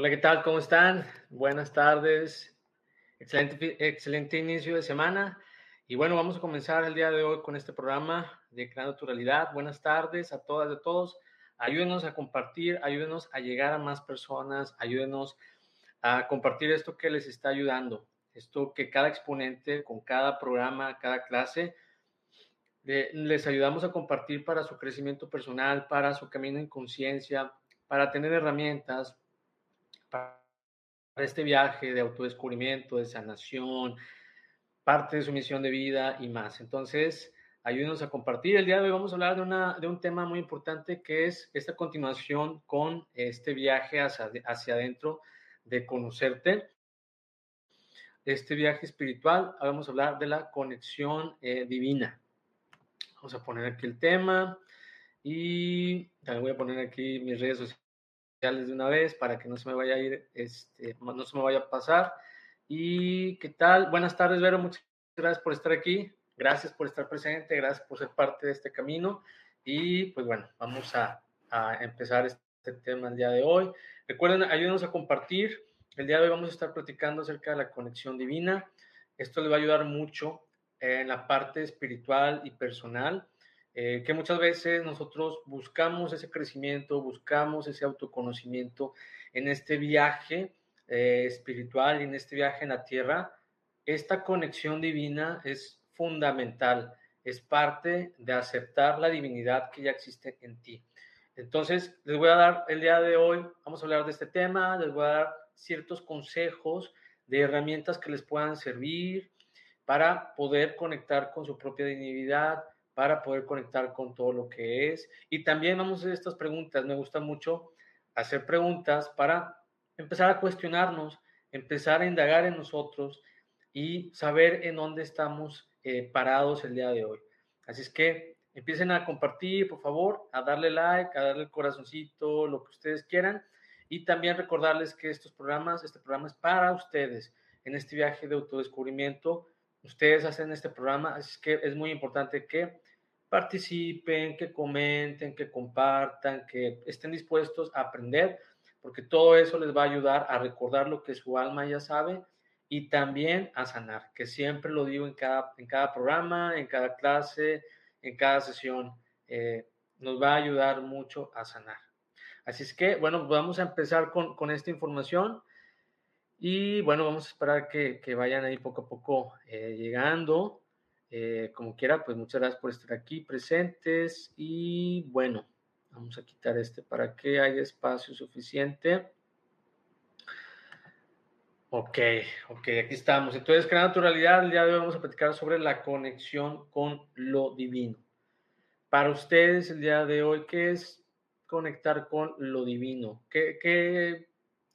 Hola, ¿qué tal? ¿Cómo están? Buenas tardes. Excelente, excelente inicio de semana. Y bueno, vamos a comenzar el día de hoy con este programa de Crear Naturalidad. Buenas tardes a todas y a todos. Ayúdenos a compartir, ayúdenos a llegar a más personas, ayúdenos a compartir esto que les está ayudando. Esto que cada exponente, con cada programa, cada clase, les ayudamos a compartir para su crecimiento personal, para su camino en conciencia, para tener herramientas, para este viaje de autodescubrimiento, de sanación, parte de su misión de vida y más. Entonces, ayúdenos a compartir. El día de hoy vamos a hablar de, una, de un tema muy importante que es esta continuación con este viaje hacia, hacia adentro de conocerte. Este viaje espiritual, vamos a hablar de la conexión eh, divina. Vamos a poner aquí el tema y también voy a poner aquí mis redes sociales de una vez para que no se me vaya a ir, este, no se me vaya a pasar. ¿Y qué tal? Buenas tardes, Vero. Muchas gracias por estar aquí. Gracias por estar presente. Gracias por ser parte de este camino. Y pues bueno, vamos a, a empezar este tema el día de hoy. Recuerden, ayúdenos a compartir. El día de hoy vamos a estar platicando acerca de la conexión divina. Esto les va a ayudar mucho en la parte espiritual y personal. Eh, que muchas veces nosotros buscamos ese crecimiento, buscamos ese autoconocimiento en este viaje eh, espiritual en este viaje en la tierra. Esta conexión divina es fundamental, es parte de aceptar la divinidad que ya existe en ti. Entonces, les voy a dar el día de hoy, vamos a hablar de este tema, les voy a dar ciertos consejos de herramientas que les puedan servir para poder conectar con su propia divinidad, para poder conectar con todo lo que es. Y también vamos a hacer estas preguntas. Me gusta mucho hacer preguntas para empezar a cuestionarnos, empezar a indagar en nosotros y saber en dónde estamos eh, parados el día de hoy. Así es que empiecen a compartir, por favor, a darle like, a darle el corazoncito, lo que ustedes quieran. Y también recordarles que estos programas, este programa es para ustedes en este viaje de autodescubrimiento ustedes hacen este programa, así que es muy importante que participen, que comenten, que compartan, que estén dispuestos a aprender, porque todo eso les va a ayudar a recordar lo que su alma ya sabe y también a sanar, que siempre lo digo en cada, en cada programa, en cada clase, en cada sesión, eh, nos va a ayudar mucho a sanar. Así es que, bueno, vamos a empezar con, con esta información. Y bueno, vamos a esperar que, que vayan ahí poco a poco eh, llegando. Eh, como quiera, pues muchas gracias por estar aquí presentes. Y bueno, vamos a quitar este para que haya espacio suficiente. Ok, ok, aquí estamos. Entonces, crear naturalidad, el día de hoy vamos a platicar sobre la conexión con lo divino. Para ustedes, el día de hoy, ¿qué es conectar con lo divino? ¿Qué, qué,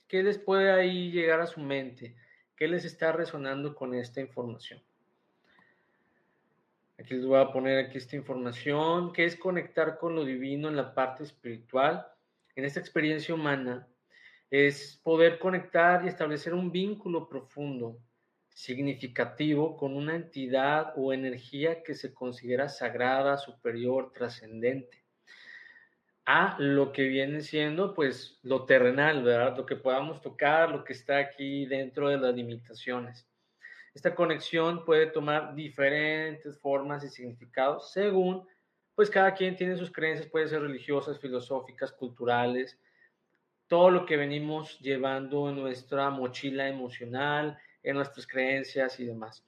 qué les puede ahí llegar a su mente? ¿Qué les está resonando con esta información? Aquí les voy a poner aquí esta información, ¿Qué es conectar con lo divino en la parte espiritual, en esta experiencia humana es poder conectar y establecer un vínculo profundo, significativo con una entidad o energía que se considera sagrada, superior, trascendente a lo que viene siendo pues lo terrenal, ¿verdad? Lo que podamos tocar, lo que está aquí dentro de las limitaciones. Esta conexión puede tomar diferentes formas y significados según pues cada quien tiene sus creencias, puede ser religiosas, filosóficas, culturales, todo lo que venimos llevando en nuestra mochila emocional, en nuestras creencias y demás.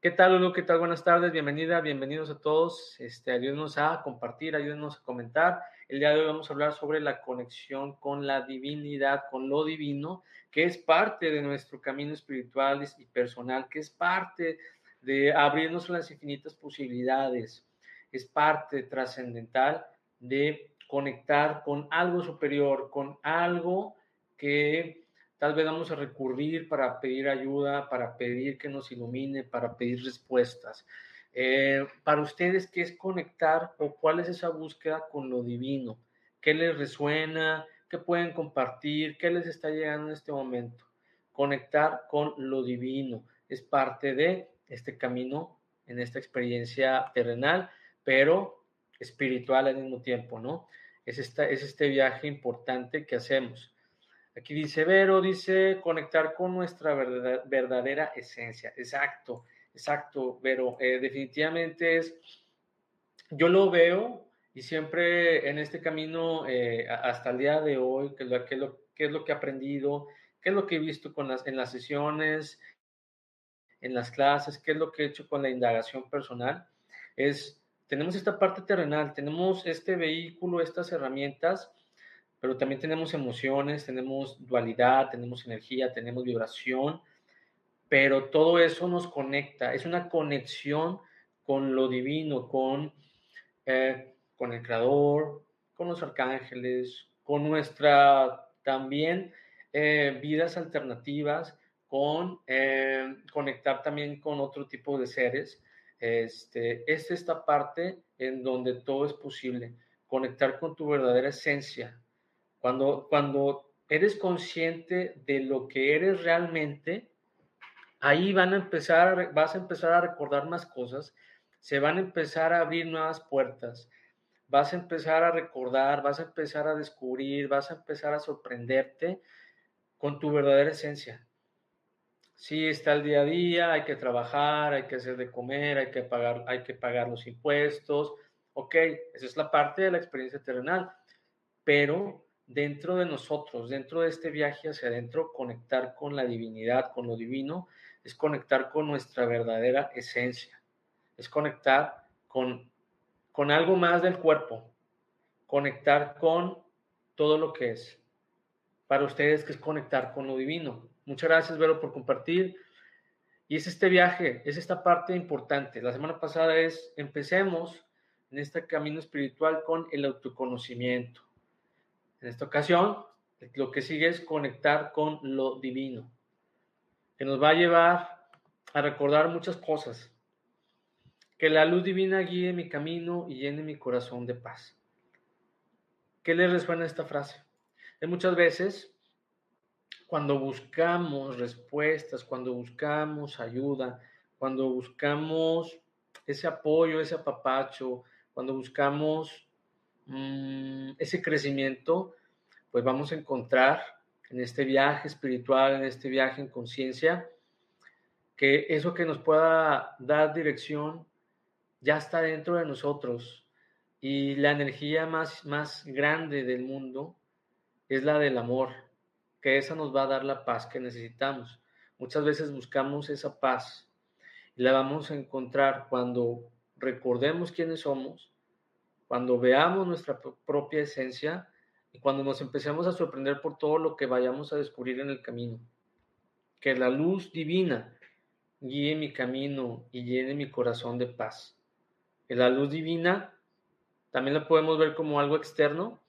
¿Qué tal, Lulu? ¿Qué tal? Buenas tardes, bienvenida, bienvenidos a todos. Este, ayúdenos a compartir, ayúdenos a comentar. El día de hoy vamos a hablar sobre la conexión con la divinidad, con lo divino, que es parte de nuestro camino espiritual y personal, que es parte de abrirnos las infinitas posibilidades, es parte trascendental de conectar con algo superior, con algo que tal vez vamos a recurrir para pedir ayuda, para pedir que nos ilumine, para pedir respuestas. Eh, para ustedes, ¿qué es conectar o cuál es esa búsqueda con lo divino? ¿Qué les resuena? ¿Qué pueden compartir? ¿Qué les está llegando en este momento? Conectar con lo divino es parte de este camino, en esta experiencia terrenal, pero espiritual al mismo tiempo, ¿no? Es, es este viaje importante que hacemos. Aquí dice Vero, dice conectar con nuestra verdadera esencia. Exacto, exacto, Vero. Eh, definitivamente es, yo lo veo y siempre en este camino eh, hasta el día de hoy, que que, es lo que he aprendido, qué es lo que he visto con las, en las sesiones, en las clases, qué es lo que he hecho con la indagación personal, es tenemos esta parte terrenal, tenemos este vehículo, estas herramientas, pero también tenemos emociones, tenemos dualidad, tenemos energía, tenemos vibración, pero todo eso nos conecta, es una conexión con lo divino, con, eh, con el Creador, con los arcángeles, con nuestra también eh, vidas alternativas, con eh, conectar también con otro tipo de seres este, es esta parte en donde todo es posible, conectar con tu verdadera esencia. Cuando, cuando eres consciente de lo que eres realmente, ahí van a empezar, vas a empezar a recordar más cosas, se van a empezar a abrir nuevas puertas, vas a empezar a recordar, vas a empezar a descubrir, vas a empezar a sorprenderte con tu verdadera esencia sí está el día a día, hay que trabajar, hay que hacer de comer, hay que pagar, hay que pagar los impuestos. Ok, esa es la parte de la experiencia terrenal, pero dentro de nosotros, dentro de este viaje hacia adentro, conectar con la divinidad, con lo divino, es conectar con nuestra verdadera esencia, es conectar con, con algo más del cuerpo, conectar con todo lo que es. Para ustedes, que es conectar con lo divino, Muchas gracias, Vero, por compartir. Y es este viaje, es esta parte importante. La semana pasada es, empecemos en este camino espiritual con el autoconocimiento. En esta ocasión, lo que sigue es conectar con lo divino, que nos va a llevar a recordar muchas cosas. Que la luz divina guíe mi camino y llene mi corazón de paz. ¿Qué le resuena esta frase? De muchas veces cuando buscamos respuestas, cuando buscamos ayuda, cuando buscamos ese apoyo, ese apapacho, cuando buscamos mm, ese crecimiento, pues vamos a encontrar en este viaje espiritual, en este viaje en conciencia, que eso que nos pueda dar dirección ya está dentro de nosotros. Y la energía más, más grande del mundo es la del amor, que esa nos va a dar la paz que necesitamos. Muchas veces buscamos esa paz y la vamos a encontrar cuando recordemos quiénes somos, cuando veamos nuestra propia esencia y cuando nos empecemos a sorprender por todo lo que vayamos a descubrir en el camino. que la luz divina guíe mi camino y llene mi corazón de paz. Que la luz divina también la podemos ver como algo externo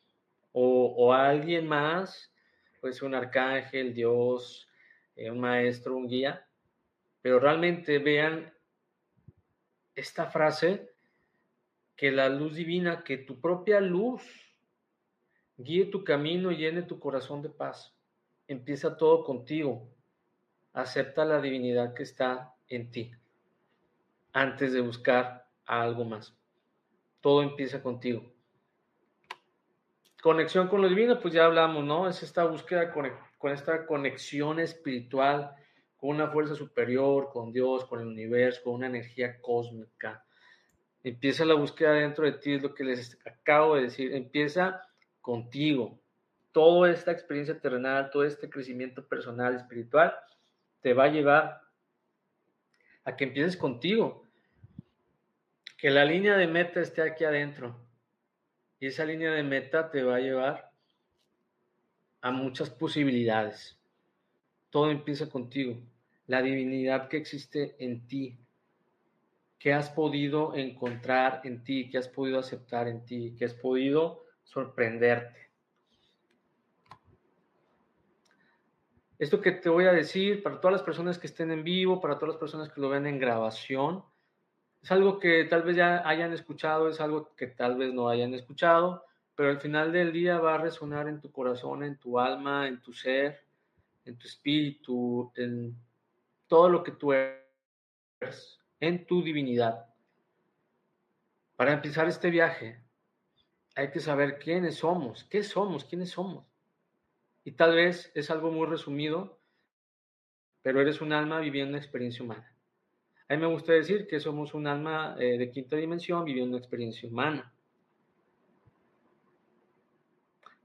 o, o alguien más, pues un arcángel, Dios, eh, un maestro, un guía, pero realmente vean esta frase, que la luz divina, que tu propia luz guíe tu camino y llene tu corazón de paz. Empieza todo contigo. Acepta la divinidad que está en ti antes de buscar algo más. Todo empieza contigo. Conexión con lo divino, pues ya hablamos, ¿no? Es esta búsqueda con, con esta conexión espiritual con una fuerza superior, con Dios, con el universo, con una energía cósmica. Empieza la búsqueda dentro de ti, es lo que les acabo de decir. Empieza contigo. Toda esta experiencia terrenal, todo este crecimiento personal, espiritual, te va a llevar a que empieces contigo. Que la línea de meta esté aquí adentro. Y esa línea de meta te va a llevar a muchas posibilidades. Todo empieza contigo. La divinidad que existe en ti, que has podido encontrar en ti, que has podido aceptar en ti, que has podido sorprenderte. Esto que te voy a decir, para todas las personas que estén en vivo, para todas las personas que lo ven en grabación, es algo que tal vez ya hayan escuchado, es algo que tal vez no hayan escuchado, pero al final del día va a resonar en tu corazón, en tu alma, en tu ser, en tu espíritu, en todo lo que tú eres, en tu divinidad. Para empezar este viaje, hay que saber quiénes somos, qué somos, quiénes somos. Y tal vez es algo muy resumido, pero eres un alma viviendo una experiencia humana. A mí me gusta decir que somos un alma eh, de quinta dimensión viviendo una experiencia humana.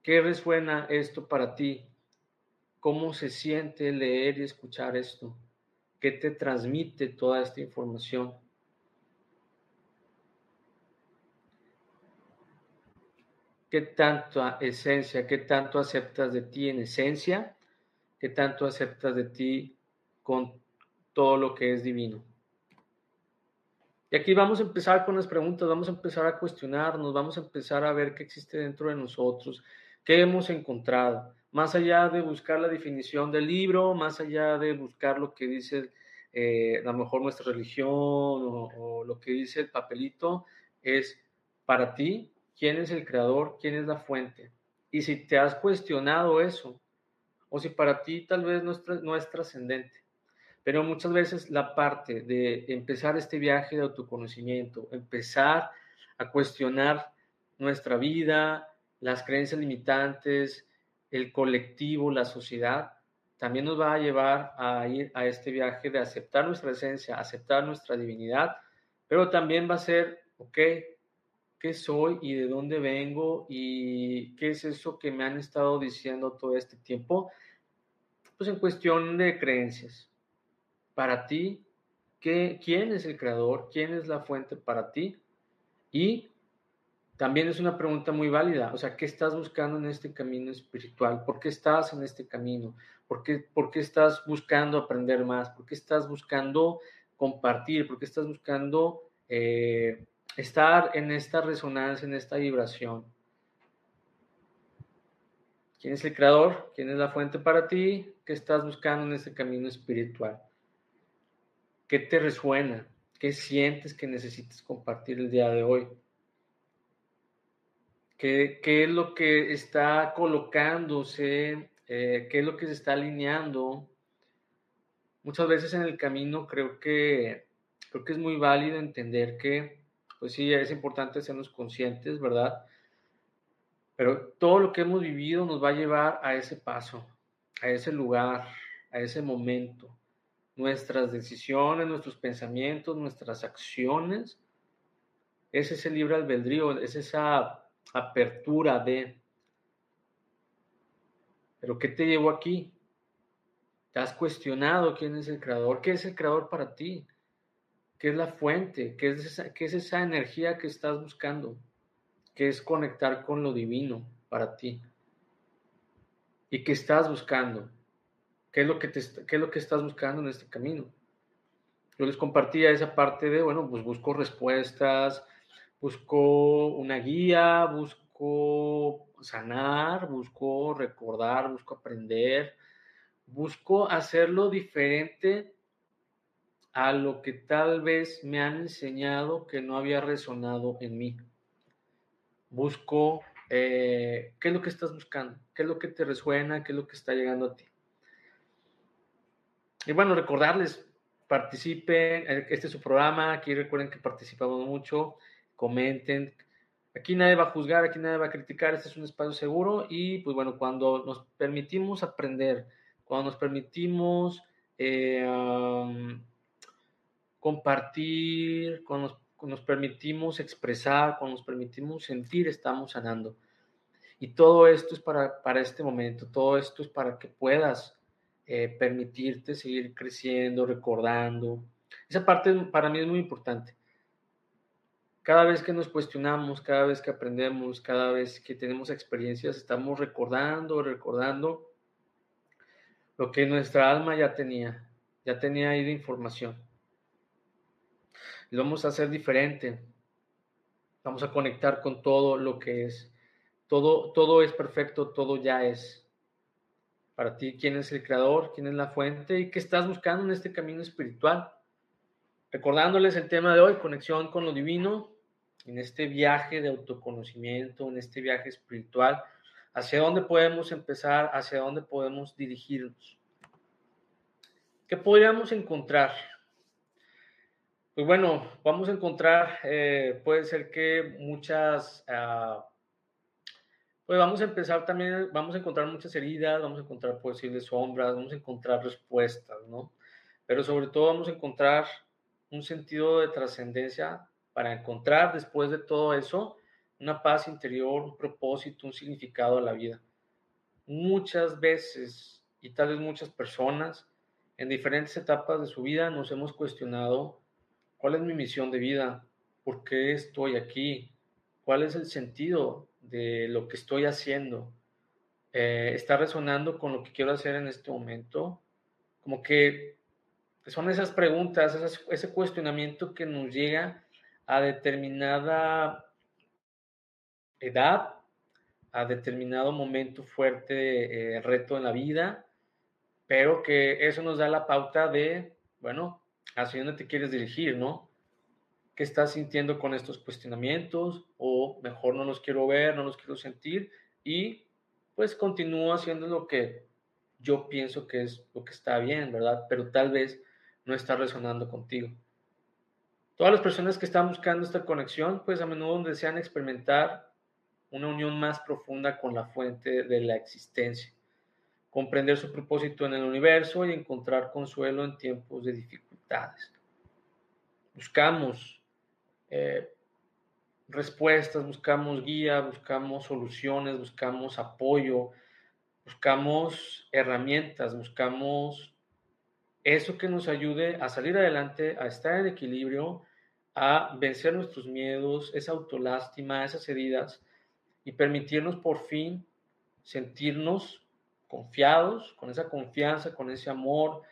¿Qué resuena esto para ti? ¿Cómo se siente leer y escuchar esto? ¿Qué te transmite toda esta información? ¿Qué tanta esencia, qué tanto aceptas de ti en esencia? ¿Qué tanto aceptas de ti con todo lo que es divino? Y aquí vamos a empezar con las preguntas, vamos a empezar a cuestionarnos, vamos a empezar a ver qué existe dentro de nosotros, qué hemos encontrado más allá de buscar la definición del libro, más allá de buscar lo que dice eh, a lo mejor nuestra religión o, lo que dice el papelito, es para ti, ¿quién es el creador? ¿Quién es la fuente? Y si te has cuestionado eso, o si para ti tal vez no es, no es trascendente, pero muchas veces la parte de empezar este viaje de autoconocimiento, empezar a cuestionar nuestra vida, las creencias limitantes, el colectivo, la sociedad, también nos va a llevar a ir a este viaje de aceptar nuestra esencia, aceptar nuestra divinidad, pero también va a ser, ok, ¿qué soy y de dónde vengo y qué es eso que me han estado diciendo todo este tiempo? Pues en cuestión de creencias. Para ti, ¿qué, ¿quién es el creador? ¿Quién es la fuente para ti? Y también es una pregunta muy válida. O sea, ¿qué estás buscando en este camino espiritual? ¿Por qué estás en este camino? ¿Por qué, por qué estás buscando aprender más? ¿Por qué estás buscando compartir? ¿Por qué estás buscando eh, estar en esta resonancia, en esta vibración? ¿Quién es el creador? ¿Quién es la fuente para ti? ¿Qué estás buscando en este camino espiritual? ¿Qué te resuena? ¿Qué sientes que necesitas compartir el día de hoy? Qué, es lo que está colocándose, eh, qué es lo que se está alineando. Muchas veces en el camino creo que, creo que es muy válido entender que, pues sí, es importante sernos conscientes, ¿verdad? Pero todo lo que hemos vivido nos va a llevar a ese paso, a ese lugar, a ese momento. Nuestras decisiones, nuestros pensamientos, nuestras acciones, es ese libre albedrío, es esa apertura de... Pero ¿qué te llevó aquí? ¿Te has cuestionado quién es el creador? ¿Qué es el creador para ti? ¿Qué es la fuente? ¿Qué es esa, energía que estás buscando? ¿Qué es conectar con lo divino para ti? ¿Y qué estás buscando? ¿Qué es lo que, te, qué es lo que estás buscando en este camino? Yo les compartía esa parte de, bueno, pues busco respuestas, busco una guía, busco sanar, busco recordar, busco aprender, busco hacerlo diferente a lo que tal vez me han enseñado que no había resonado en mí. Busco eh, qué es lo que estás buscando, qué es lo que te resuena, qué es lo que está llegando a ti. Y bueno, recordarles, participen, eh, este es su programa, aquí recuerden que participamos mucho, comenten. Aquí nadie va a juzgar, aquí nadie va a criticar, este es un espacio seguro y pues bueno, cuando nos permitimos aprender, cuando nos permitimos eh, compartir, cuando nos, permitimos expresar, cuando nos permitimos sentir, estamos sanando. Y todo esto es para, para este momento, todo esto es para que puedas eh, permitirte seguir creciendo, recordando. Esa parte para mí es muy importante. Cada vez que nos cuestionamos, cada vez que aprendemos, cada vez que tenemos experiencias, estamos recordando, recordando lo que nuestra alma ya tenía, ya tenía ahí de información lo vamos a hacer diferente. Vamos a conectar con todo lo que es. Todo, todo es perfecto, todo ya es. Para ti, ¿quién es el creador? ¿Quién es la fuente? ¿Y qué estás buscando en este camino espiritual? Recordándoles el tema de hoy, conexión con lo divino, en este viaje de autoconocimiento, en este viaje espiritual, hacia dónde podemos empezar, hacia dónde podemos dirigirnos. ¿Qué podríamos encontrar? Pues bueno, vamos a encontrar, eh, puede ser que muchas, ah, pues vamos a empezar también, vamos a encontrar muchas heridas, vamos a encontrar posibles sombras, vamos a encontrar respuestas, ¿no? Pero sobre todo vamos a encontrar un sentido de trascendencia para encontrar después de todo eso una paz interior, un propósito, un significado a la vida. Muchas veces, y tal vez muchas personas, en diferentes etapas de su vida nos hemos cuestionado ¿Cuál es mi misión de vida? ¿Por qué estoy aquí? ¿Cuál es el sentido de lo que estoy haciendo? Eh, ¿Está resonando con lo que quiero hacer en este momento? Como que son esas preguntas, ese cuestionamiento que nos llega a determinada edad, a determinado momento fuerte, eh, reto en la vida, pero que eso nos da la pauta de, bueno, hacia dónde te quieres dirigir, ¿no? ¿Qué estás sintiendo con estos cuestionamientos? O mejor no los quiero ver, no los quiero sentir y pues continúo haciendo lo que yo pienso que es lo que está bien, ¿verdad? Pero tal vez no está resonando contigo. Todas las personas que están buscando esta conexión, pues a menudo desean experimentar una unión más profunda con la fuente de la existencia, comprender su propósito en el universo y encontrar consuelo en tiempos de dificultad Buscamos eh, respuestas, buscamos guía, buscamos soluciones, buscamos apoyo, buscamos herramientas, buscamos eso que nos ayude a salir adelante, a estar en equilibrio, a vencer nuestros miedos, esa autolástima, esas heridas y permitirnos por fin sentirnos confiados, con esa confianza, con ese amor,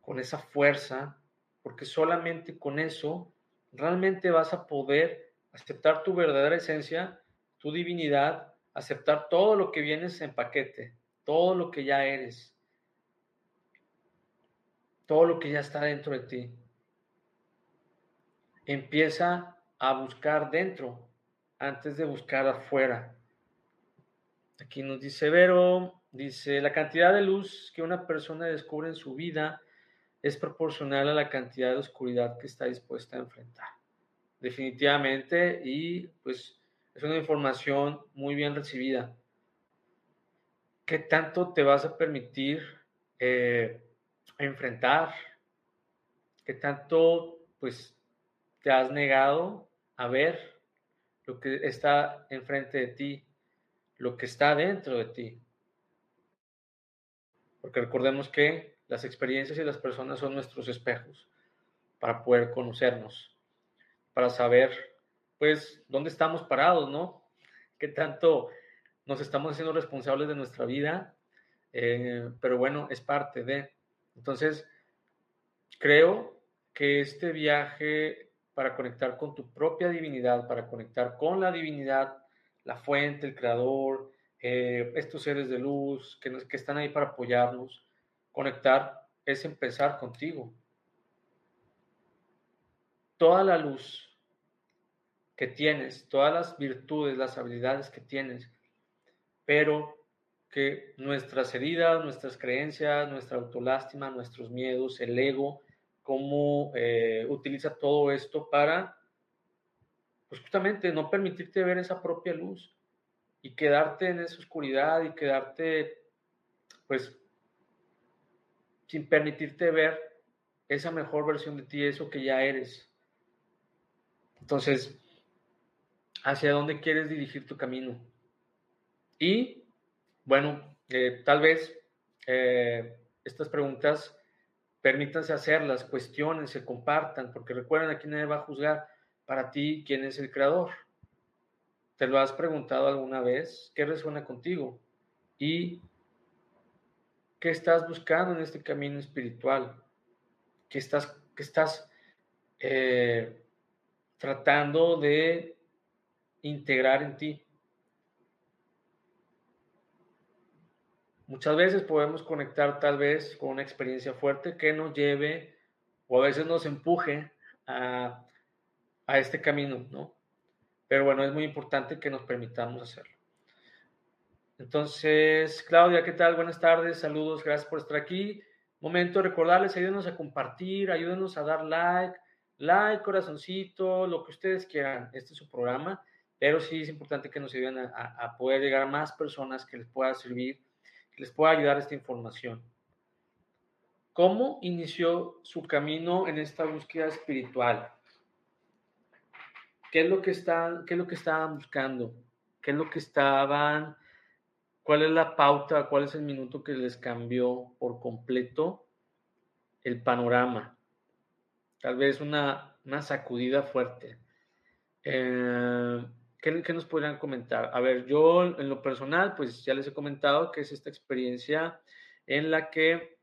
con esa fuerza porque solamente con eso realmente vas a poder aceptar tu verdadera esencia, tu divinidad, aceptar todo lo que vienes en paquete, todo lo que ya eres, todo lo que ya está dentro de ti. Empieza a buscar dentro antes de buscar afuera. Aquí nos dice Vero, dice, la cantidad de luz que una persona descubre en su vida es proporcional a la cantidad de oscuridad que está dispuesta a enfrentar. Definitivamente, y pues es una información muy bien recibida. ¿Qué tanto te vas a permitir eh, enfrentar? ¿Qué tanto pues te has negado a ver lo que está enfrente de ti, lo que está dentro de ti? Porque recordemos que las experiencias y las personas son nuestros espejos para poder conocernos, para saber, pues, dónde estamos parados, ¿no? ¿Qué tanto nos estamos haciendo responsables de nuestra vida? Eh, pero bueno, es parte de... Entonces, creo que este viaje para conectar con tu propia divinidad, para conectar con la divinidad, la fuente, el creador, eh, estos seres de luz que, que están ahí para apoyarnos, conectar es empezar contigo. Toda la luz que tienes, todas las virtudes, las habilidades que tienes, pero que nuestras heridas, nuestras creencias, nuestra autolástima, nuestros miedos, el ego, cómo eh, utiliza todo esto para, pues justamente, no permitirte ver esa propia luz y quedarte en esa oscuridad y quedarte, pues, sin permitirte ver esa mejor versión de ti, eso que ya eres. Entonces, ¿hacia dónde quieres dirigir tu camino? Y, bueno, eh, tal vez eh, estas preguntas permítanse hacerlas, cuestionen, se compartan, porque recuerden, aquí nadie va a juzgar para ti quién es el creador. ¿Te lo has preguntado alguna vez? ¿Qué resuena contigo? ¿Y qué estás buscando en este camino espiritual? ¿Qué estás, qué estás eh, tratando de integrar en ti? Muchas veces podemos conectar tal vez con una experiencia fuerte que nos lleve o a veces nos empuje a, a este camino, ¿no? Pero bueno, es muy importante que nos permitamos hacerlo. Entonces, Claudia, ¿qué tal? Buenas tardes, saludos, gracias por estar aquí. Momento recordarles, ayúdenos a compartir, ayúdenos a dar like, like, corazoncito, lo que ustedes quieran. Este es su programa, pero sí es importante que nos ayuden a, a poder llegar a más personas que les pueda servir les pueda ayudar esta información. ¿Cómo inició su camino en esta búsqueda espiritual? ¿Qué es lo que están, qué es lo que estaban buscando? ¿Qué es lo que estaban? ¿Cuál es la pauta? ¿Cuál es el minuto que les cambió por completo el panorama? Tal vez una, una sacudida fuerte. Eh, ¿Qué, nos podrían comentar? A ver, yo en lo personal, pues ya les he comentado que es esta experiencia en la que,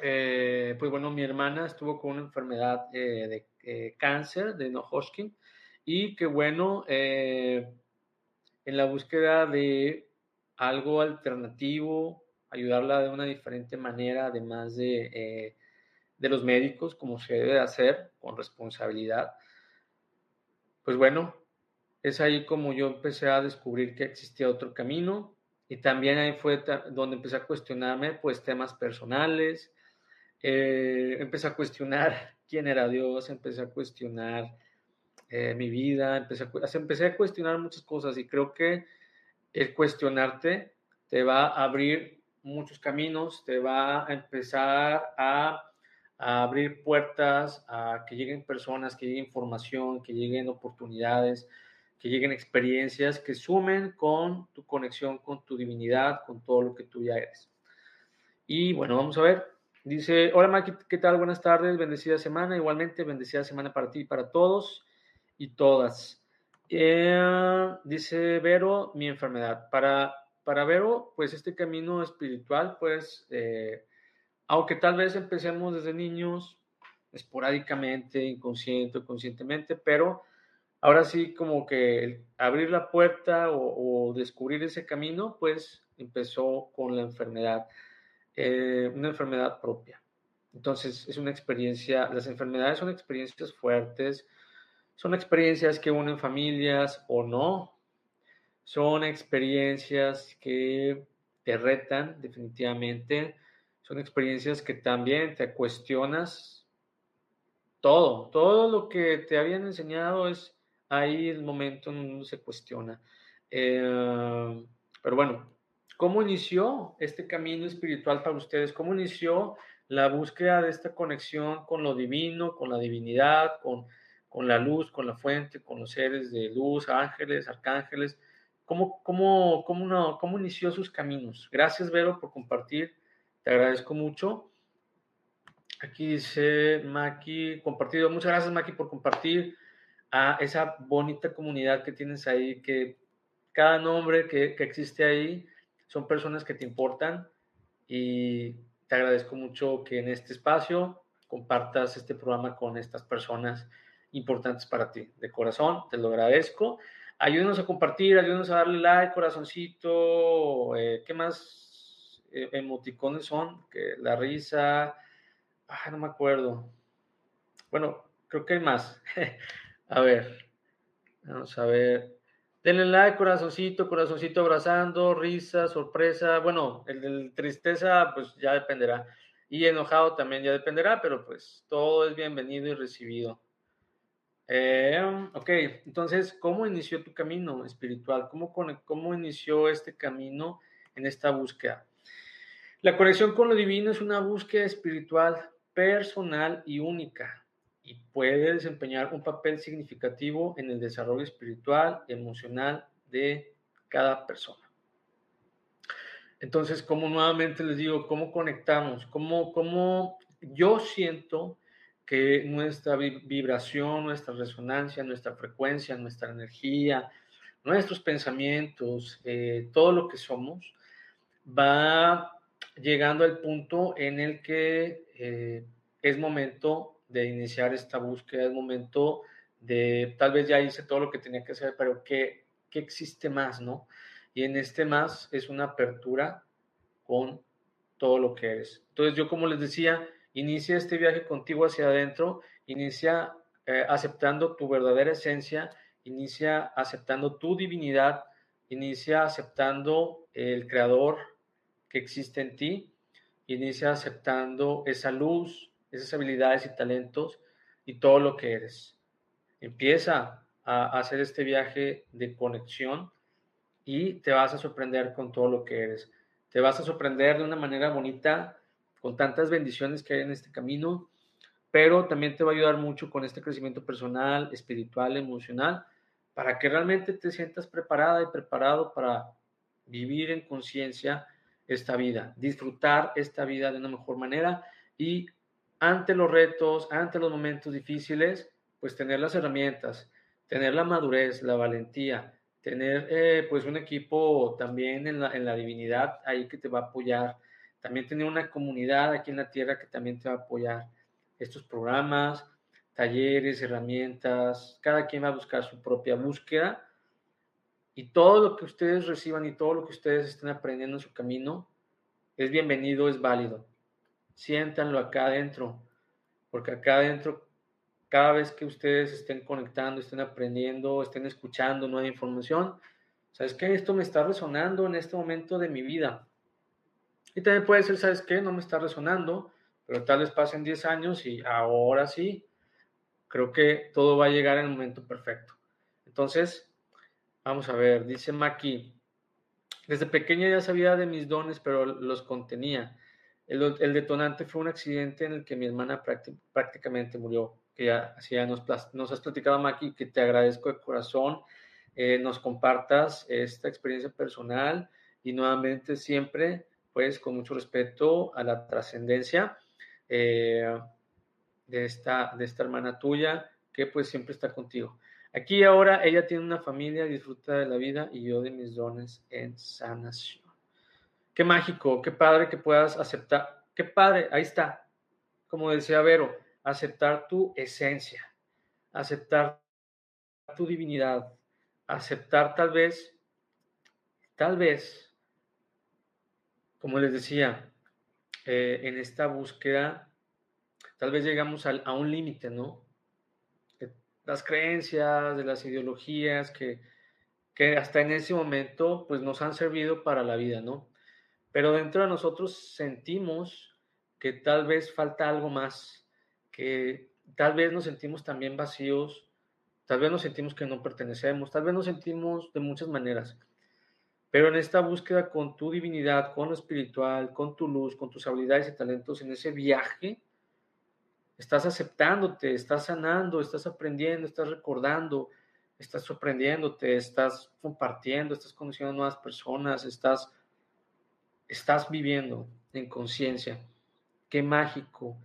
eh, pues bueno, mi hermana estuvo con una enfermedad eh, de eh, cáncer de no Hodgkin y que bueno, en la búsqueda de algo alternativo, ayudarla de una diferente manera, además de, de los médicos, como se debe hacer, con responsabilidad. Pues bueno, es ahí como yo empecé a descubrir que existía otro camino y también ahí fue donde empecé a cuestionarme pues temas personales, eh, empecé a cuestionar quién era Dios, empecé a cuestionar eh, mi vida, empecé a, empecé a cuestionar muchas cosas y creo que el cuestionarte te va a abrir muchos caminos, te va a empezar a, a abrir puertas, a que lleguen personas, que llegue información, que lleguen oportunidades, que lleguen experiencias que sumen con tu conexión con tu divinidad, con todo lo que tú ya eres. Y bueno, vamos a ver. Dice, hola Maki, ¿qué tal? Buenas tardes, bendecida semana. Igualmente, bendecida semana para ti y para todos y todas. Eh, dice Vero, mi enfermedad. Para, para Vero, pues este camino espiritual, pues, eh, aunque tal vez empecemos desde niños, esporádicamente, inconsciente conscientemente, pero ahora sí como que abrir la puerta o, descubrir ese camino, pues empezó con la enfermedad, eh, una enfermedad propia. Entonces es una experiencia, las enfermedades son experiencias fuertes, son experiencias que unen familias o no, son experiencias que te retan definitivamente, son experiencias que también te cuestionas todo, todo lo que te habían enseñado es ahí el momento no se cuestiona. Eh, pero bueno, ¿cómo inició este camino espiritual para ustedes? ¿Cómo inició la búsqueda de esta conexión con lo divino, con la divinidad, con, con la luz, con la fuente, con los seres de luz, ángeles, arcángeles? ¿Cómo, cómo, cómo, cómo inició sus caminos? Gracias, Vero, por compartir. Te agradezco mucho. Aquí dice Maki, compartido. Muchas gracias, Maki, por compartir a esa bonita comunidad que tienes ahí, que cada nombre que, existe ahí son personas que te importan y te agradezco mucho que en este espacio compartas este programa con estas personas importantes para ti. De corazón, te lo agradezco. Ayúdenos a compartir, ayúdenos a darle like, corazoncito, eh, ¿qué más eh, emoticones son? Que la risa, ah, no me acuerdo. Bueno, creo que hay más. a ver, vamos a ver. Denle like, corazoncito, corazoncito abrazando, risa, sorpresa. Bueno, el de tristeza, pues ya dependerá. Y enojado también ya dependerá, pero pues todo es bienvenido y recibido. Eh, ok, entonces, ¿cómo inició tu camino espiritual? ¿Cómo, ¿Cómo inició este camino en esta búsqueda? La conexión con lo divino es una búsqueda espiritual personal y única y puede desempeñar un papel significativo en el desarrollo espiritual, emocional de cada persona. Entonces, como nuevamente les digo, ¿cómo conectamos? ¿Cómo, cómo yo siento que nuestra vibración, nuestra resonancia, nuestra frecuencia, nuestra energía, nuestros pensamientos, eh, todo lo que somos, va llegando al punto en el que eh, es momento de iniciar esta búsqueda, es momento de, tal vez ya hice todo lo que tenía que hacer, pero ¿qué, qué existe más, no? Y en este más es una apertura con todo lo que eres. Entonces yo, como les decía, Inicia este viaje contigo hacia adentro, inicia eh, aceptando tu verdadera esencia, inicia aceptando tu divinidad, inicia aceptando el creador que existe en ti, inicia aceptando esa luz, esas habilidades y talentos y todo lo que eres. Empieza a hacer este viaje de conexión y te vas a sorprender con todo lo que eres. Te vas a sorprender de una manera bonita con tantas bendiciones que hay en este camino, pero también te va a ayudar mucho con este crecimiento personal, espiritual, emocional, para que realmente te sientas preparada y preparado para vivir en conciencia esta vida, disfrutar esta vida de una mejor manera y ante los retos, ante los momentos difíciles, pues tener las herramientas, tener la madurez, la valentía, tener eh, pues un equipo también en la, en la divinidad ahí que te va a apoyar, también tener una comunidad aquí en la tierra que también te va a apoyar. Estos programas, talleres, herramientas, cada quien va a buscar su propia búsqueda y todo lo que ustedes reciban y todo lo que ustedes estén aprendiendo en su camino es bienvenido, es válido. Siéntanlo acá adentro, porque acá adentro, cada vez que ustedes estén conectando, estén aprendiendo, estén escuchando nueva información, ¿sabes qué? Esto me está resonando en este momento de mi vida. Y también puede ser, ¿sabes qué? No me está resonando, pero tal vez pasen 10 años y ahora sí, creo que todo va a llegar en el momento perfecto. Entonces, vamos a ver, dice Maki, desde pequeña ya sabía de mis dones, pero los contenía. El, detonante fue un accidente en el que mi hermana prácticamente murió, que ya, así ya nos, has platicado, Maki, que te agradezco de corazón, eh, nos compartas esta experiencia personal y nuevamente siempre pues con mucho respeto a la trascendencia eh, de, esta, de esta hermana tuya que pues siempre está contigo. Aquí ahora ella tiene una familia, disfruta de la vida y yo de mis dones en sanación. Qué mágico, qué padre que puedas aceptar, qué padre, ahí está, como decía Vero, aceptar tu esencia, aceptar tu divinidad, aceptar tal vez, tal vez como les decía, eh, en esta búsqueda, tal vez llegamos a, un límite, ¿no? las creencias, de las ideologías que, que hasta en ese momento pues nos han servido para la vida, ¿no? Pero dentro de nosotros sentimos que tal vez falta algo más, que tal vez nos sentimos también vacíos, tal vez nos sentimos que no pertenecemos, tal vez nos sentimos de muchas maneras. Pero en esta búsqueda con tu divinidad, con lo espiritual, con tu luz, con tus habilidades y talentos, en ese viaje, estás aceptándote, estás sanando, estás aprendiendo, estás recordando, estás sorprendiéndote, estás compartiendo, estás conociendo nuevas personas, estás, estás viviendo en conciencia. Qué mágico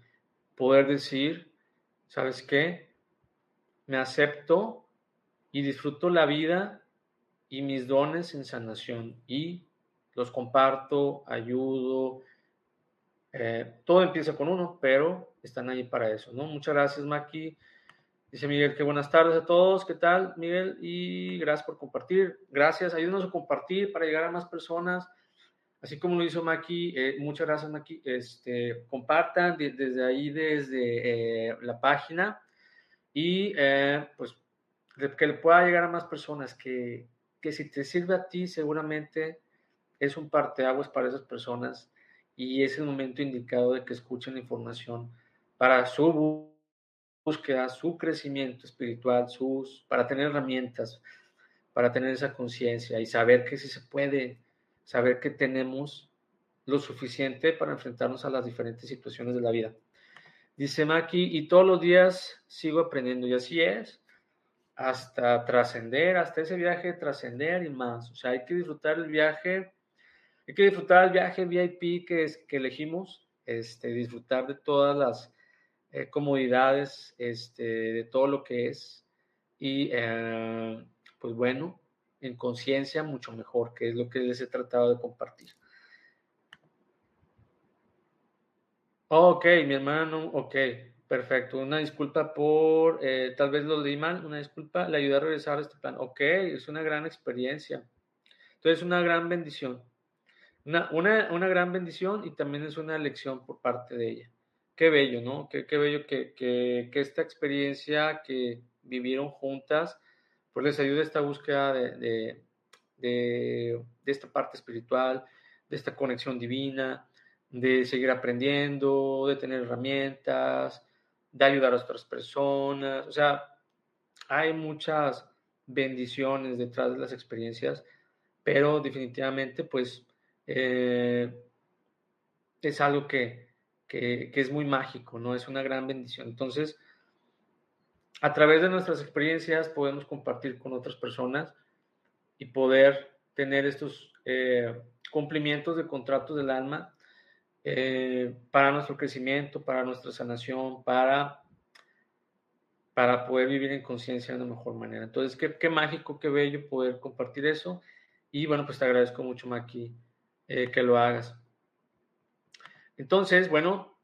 poder decir, ¿sabes qué? Me acepto y disfruto la vida y mis dones en sanación y los comparto, ayudo, Eh, todo empieza con uno, pero están ahí para eso, ¿no? Muchas gracias, Maki. Dice Miguel que buenas tardes a todos. ¿Qué tal, Miguel? Y gracias por compartir. Gracias. Ayúdenos a compartir para llegar a más personas. Así como lo hizo Maki, eh, muchas gracias, Maki. Este, compartan desde ahí, desde eh, la página y eh, pues que le pueda llegar a más personas. Que, que si te sirve a ti, seguramente es un parteaguas para esas personas y es el momento indicado de que escuchen la información para su búsqueda, su crecimiento espiritual, sus, para tener herramientas, para tener esa conciencia y saber que si se puede, saber que tenemos lo suficiente para enfrentarnos a las diferentes situaciones de la vida. Dice Maki, y todos los días sigo aprendiendo, y así es, hasta trascender, hasta ese viaje trascender y más. O sea, hay que disfrutar el viaje, hay que disfrutar el viaje VIP que, es, que elegimos, este, disfrutar de todas las eh, comodidades, este, de todo lo que es. Y eh, pues bueno, en conciencia mucho mejor, que es lo que les he tratado de compartir. Ok, mi hermano, ok, perfecto. Una disculpa por, eh, tal vez lo leí mal, una disculpa, le ayudé a regresar a este plan. Ok, es una gran experiencia. Entonces, una gran bendición. Una, una, gran bendición y también es una lección por parte de ella qué bello, ¿no? Qué, qué bello que, que, esta experiencia que vivieron juntas, pues les ayude esta búsqueda de, de, esta parte espiritual, de esta conexión divina, de seguir aprendiendo, de tener herramientas, de ayudar a otras personas. O sea, hay muchas bendiciones detrás de las experiencias, pero definitivamente, pues, eh, es algo que, que, es muy mágico, ¿no? Es una gran bendición. Entonces, a través de nuestras experiencias podemos compartir con otras personas y poder tener estos eh, cumplimientos de contratos del alma eh, para nuestro crecimiento, para nuestra sanación, para, para poder vivir en conciencia de una mejor manera. Entonces, qué, qué, mágico, qué bello poder compartir eso. Y bueno, pues te agradezco mucho, Maki, eh, que lo hagas. Entonces, bueno,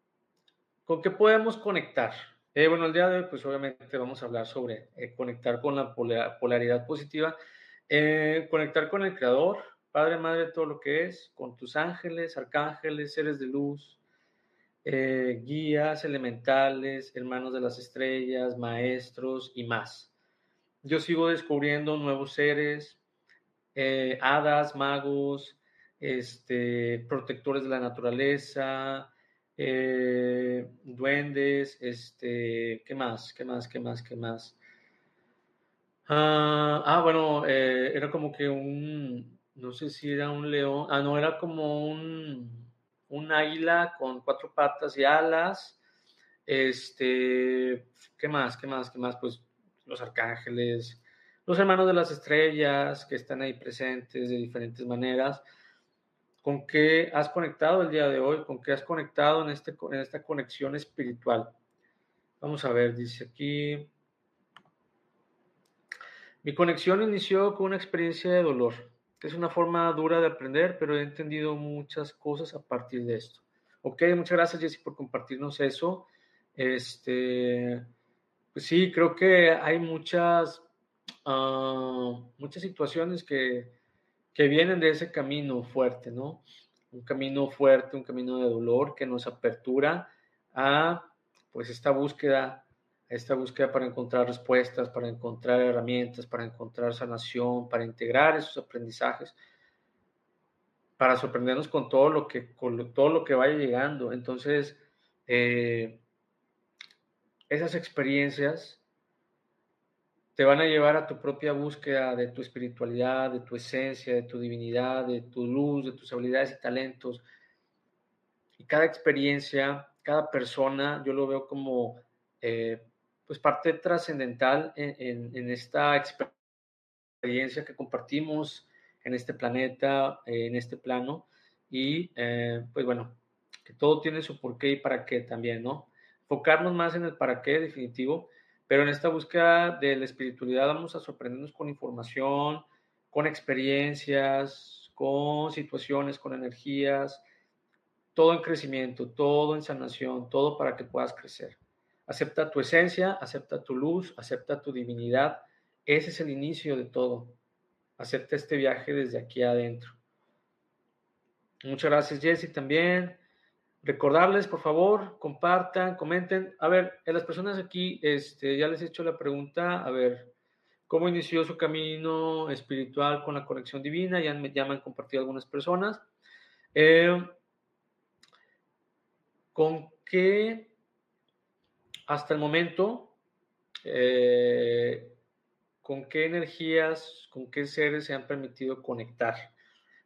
¿con qué podemos conectar? Eh, bueno, el día de hoy, pues obviamente vamos a hablar sobre eh, conectar con la polaridad positiva, eh, conectar con el Creador, Padre, Madre, todo lo que es, con tus ángeles, arcángeles, seres de luz, guías elementales, hermanos de las estrellas, maestros y más. Yo sigo descubriendo nuevos seres, hadas, magos, este, protectores de la naturaleza, eh, duendes, este, ¿qué más? ¿Qué más? ¿Qué más? ¿Qué más? Ah, ah bueno, eh, era como que un, no sé si era un león, ah, no, era como un, un águila con cuatro patas y alas. Este, ¿qué más? ¿Qué más? ¿Qué más? Pues los arcángeles, los hermanos de las estrellas que están ahí presentes de diferentes maneras con qué has conectado el día de hoy, con qué has conectado en, este, en esta conexión espiritual. Vamos a ver, dice aquí. Mi conexión inició con una experiencia de dolor, es una forma dura de aprender, pero he entendido muchas cosas a partir de esto. Ok, muchas gracias Jessy por compartirnos eso. Este, pues sí, creo que hay muchas, uh, muchas situaciones que, que vienen de ese camino fuerte, ¿no? Un camino fuerte, un camino de dolor que nos apertura a, pues, esta búsqueda, esta búsqueda para encontrar respuestas, para encontrar herramientas, para encontrar sanación, para integrar esos aprendizajes, para sorprendernos con todo lo que, con todo lo que vaya llegando. Entonces, eh, esas experiencias te van a llevar a tu propia búsqueda de tu espiritualidad, de tu esencia, de tu divinidad, de tu luz, de tus habilidades y talentos. Y cada experiencia, cada persona, yo lo veo como eh, pues parte trascendental en, esta experiencia que compartimos en este planeta, en este plano. Y eh, pues bueno, que todo tiene su porqué y para qué también, ¿no? Enfocarnos más en el para qué definitivo pero en esta búsqueda de la espiritualidad vamos a sorprendernos con información, con experiencias, con situaciones, con energías, todo en crecimiento, todo en sanación, todo para que puedas crecer. Acepta tu esencia, acepta tu luz, acepta tu divinidad. Ese es el inicio de todo. Acepta este viaje desde aquí adentro. Muchas gracias, Jesse, también. Recordarles, por favor, compartan, comenten. A ver, a las personas aquí, este, ya les he hecho la pregunta, a ver, ¿cómo inició su camino espiritual con la conexión divina? Ya me, ya me han compartido algunas personas. Eh, ¿Con qué hasta el momento, eh, con qué energías, con qué seres se han permitido conectar?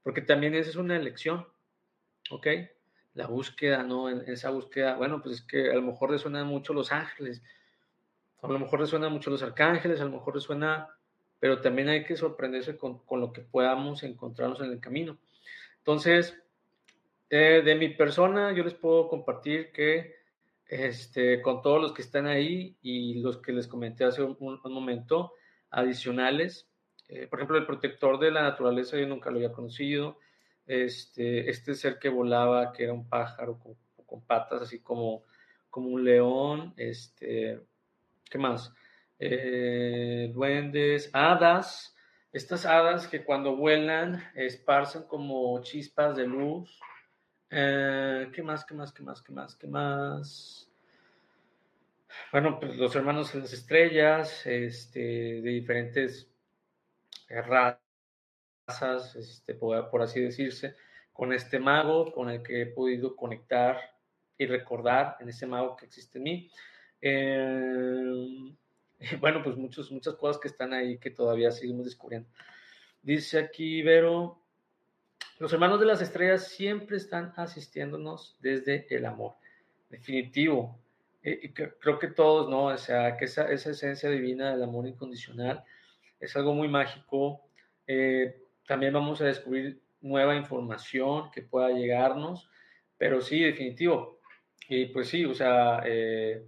Porque también esa es una elección, ¿ok? La búsqueda, ¿no? En esa búsqueda, bueno, pues es que a lo mejor resuenan mucho los ángeles, a lo mejor resuenan mucho los arcángeles, a lo mejor resuena, pero también hay que sorprenderse con, con lo que podamos encontrarnos en el camino. Entonces, eh, de mi persona, yo les puedo compartir que este, con todos los que están ahí y los que les comenté hace un, momento, adicionales, eh, por ejemplo, el protector de la naturaleza yo nunca lo había conocido, este, este ser que volaba, que era un pájaro con, patas, así como, como un león, este, ¿qué más? Eh, duendes, hadas, estas hadas que cuando vuelan esparcen como chispas de luz, eh, ¿Qué más? ¿Qué más? ¿Qué más? ¿Qué más? ¿Qué más? Bueno, pues los hermanos de las estrellas, este, de diferentes razas, este, por, así decirse, con este mago con el que he podido conectar y recordar en ese mago que existe en mí. Eh, bueno, pues muchos, muchas cosas que están ahí que todavía seguimos descubriendo. Dice aquí Vero, los hermanos de las estrellas siempre están asistiéndonos desde el amor. Definitivo. Eh, creo que todos, ¿no? O sea, que esa, esa, esencia divina del amor incondicional es algo muy mágico. Eh, también vamos a descubrir nueva información que pueda llegarnos, pero sí, definitivo. Y pues sí, o sea, eh,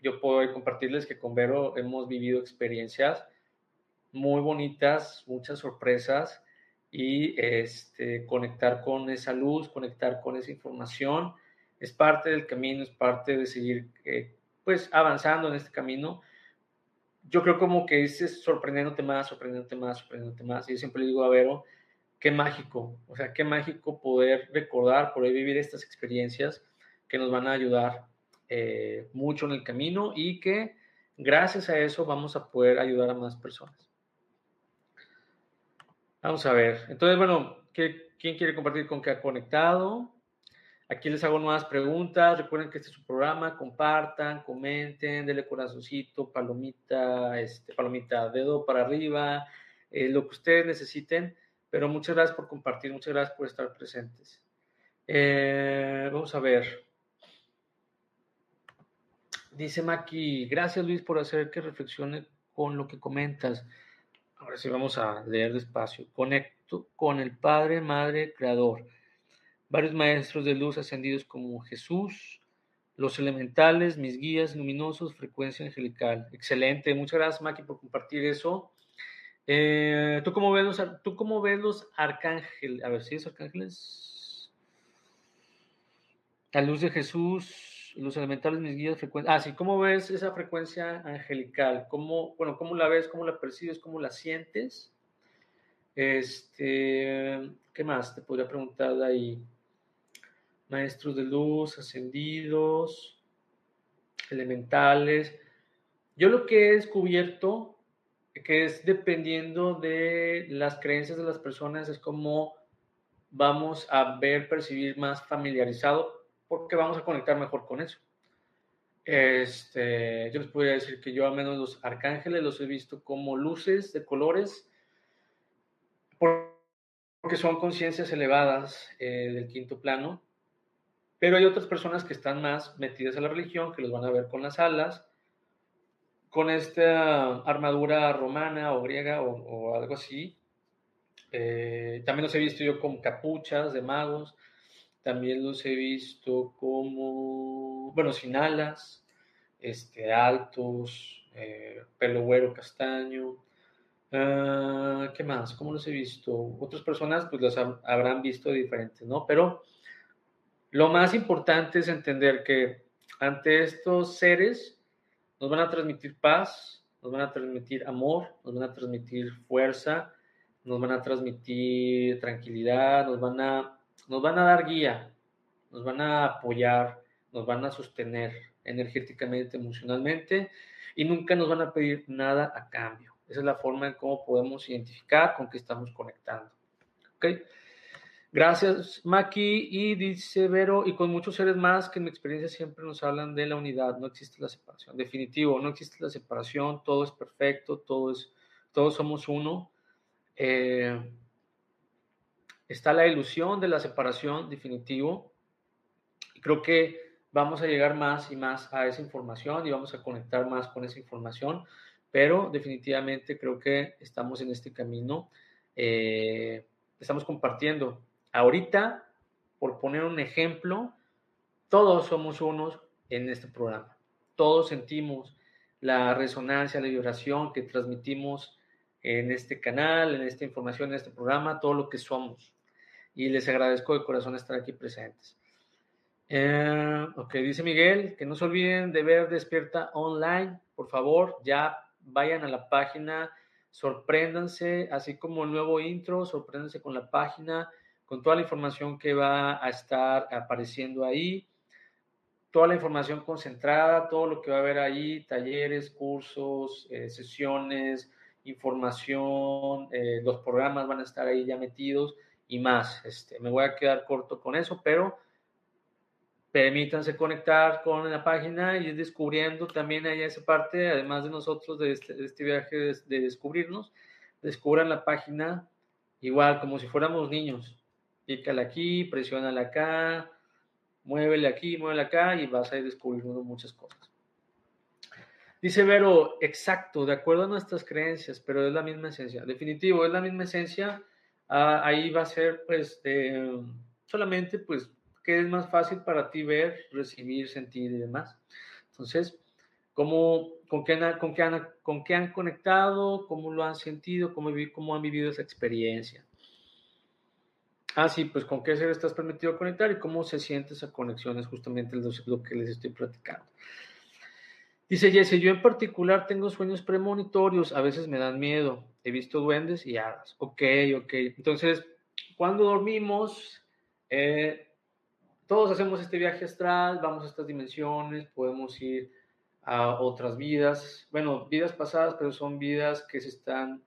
yo puedo compartirles que con Vero hemos vivido experiencias muy bonitas, muchas sorpresas y este, conectar con esa luz, conectar con esa información. Es parte del camino, es parte de seguir eh, pues avanzando en este camino. Yo creo como que es sorprendiéndote más, sorprendiéndote más, sorprendiéndote más. Y yo siempre le digo a Vero, qué mágico, o sea, qué mágico poder recordar, poder vivir estas experiencias que nos van a ayudar eh, mucho en el camino y que gracias a eso vamos a poder ayudar a más personas. Vamos a ver. Entonces, bueno, ¿quién quiere compartir con qué ha conectado? Aquí les hago nuevas preguntas. Recuerden que este es su programa. Compartan, comenten, denle corazoncito, palomita, este, palomita, dedo para arriba, eh, lo que ustedes necesiten. Pero muchas gracias por compartir, muchas gracias por estar presentes. Eh, vamos a ver. Dice Maki, gracias Luis por hacer que reflexione con lo que comentas. Ahora sí vamos a leer despacio. Conecto con el Padre, Madre, Creador. Varios maestros de luz ascendidos como Jesús, los elementales, mis guías luminosos, frecuencia angelical. Excelente. Muchas gracias, Maki, por compartir eso. Eh, ¿tú, cómo ves los, ¿Tú cómo ves los arcángeles? A ver, ¿sí es arcángeles? La luz de Jesús, los elementales, mis guías, frecuencia. Ah, sí, ¿cómo ves esa frecuencia angelical? ¿Cómo, bueno, cómo la ves, cómo la percibes, cómo la sientes? Este, ¿qué más te podría preguntar ahí? Maestros de luz, ascendidos, elementales. Yo lo que he descubierto, que es dependiendo de las creencias de las personas, es como vamos a ver, percibir más familiarizado porque vamos a conectar mejor con eso. Este, yo les podría decir que yo al menos los arcángeles los he visto como luces de colores, porque son conciencias elevadas eh, del quinto plano, pero hay otras personas que están más metidas en la religión, que los van a ver con las alas, con esta armadura romana o griega o, algo así. Eh, también los he visto yo con capuchas de magos. También los he visto como, bueno, sin alas, este, altos, eh, pelo güero castaño. Ah, ¿Qué más? ¿Cómo los he visto? Otras personas pues los habrán visto diferentes, ¿no? Pero Lo más importante es entender que ante estos seres nos van a transmitir paz, nos van a transmitir amor, nos van a transmitir fuerza, nos van a transmitir tranquilidad, nos van a, nos van a dar guía, nos van a apoyar, nos van a sostener energéticamente, emocionalmente y nunca nos van a pedir nada a cambio. Esa es la forma en cómo podemos identificar con qué estamos conectando. ¿Ok? Gracias, Maki. Y dice Vero, y con muchos seres más que en mi experiencia siempre nos hablan de la unidad, no existe la separación. Definitivo, no existe la separación, todo es perfecto, todo es, todos somos uno. Eh, está la ilusión de la separación, definitivo. Creo que vamos a llegar más y más a esa información y vamos a conectar más con esa información, pero definitivamente creo que estamos en este camino, eh, estamos compartiendo Ahorita, por poner un ejemplo, todos somos unos en este programa. Todos sentimos la resonancia, la vibración que transmitimos en este canal, en esta información, en este programa, todo lo que somos. Y les agradezco de corazón estar aquí presentes. Eh, ok, dice Miguel, que no se olviden de ver Despierta Online, por favor, ya vayan a la página, sorpréndanse, así como el nuevo intro, sorpréndanse con la página, con toda la información que va a estar apareciendo ahí, toda la información concentrada, todo lo que va a haber ahí, talleres, cursos, eh, sesiones, información, eh, los programas van a estar ahí ya metidos y más. Este, me voy a quedar corto con eso, pero permítanse conectar con la página y ir descubriendo también ahí esa parte, además de nosotros de este, este viaje de, de descubrirnos, descubran la página igual como si fuéramos niños pícale aquí, presiónala acá, muévele aquí, muévele acá y vas a ir descubriendo muchas cosas. Dice Vero, exacto, de acuerdo a nuestras creencias, pero es la misma esencia. Definitivo, es la misma esencia. Ah, ahí va a ser, pues, solamente, pues, que es más fácil para ti ver, recibir, sentir y demás. Entonces, ¿cómo, con, qué han, con, qué han, ¿con qué han conectado? ¿Cómo lo han sentido? ¿Cómo, cómo han vivido esa experiencia? Ah, sí, pues con qué ser estás permitido conectar y cómo se siente esa conexión es justamente lo que les estoy platicando. Dice Jesse, yo en particular tengo sueños premonitorios, a veces me dan miedo, he visto duendes y hadas. Ok, ok. Entonces, cuando dormimos, eh, todos hacemos este viaje astral, vamos a estas dimensiones, podemos ir a otras vidas, bueno, vidas pasadas, pero son vidas que se están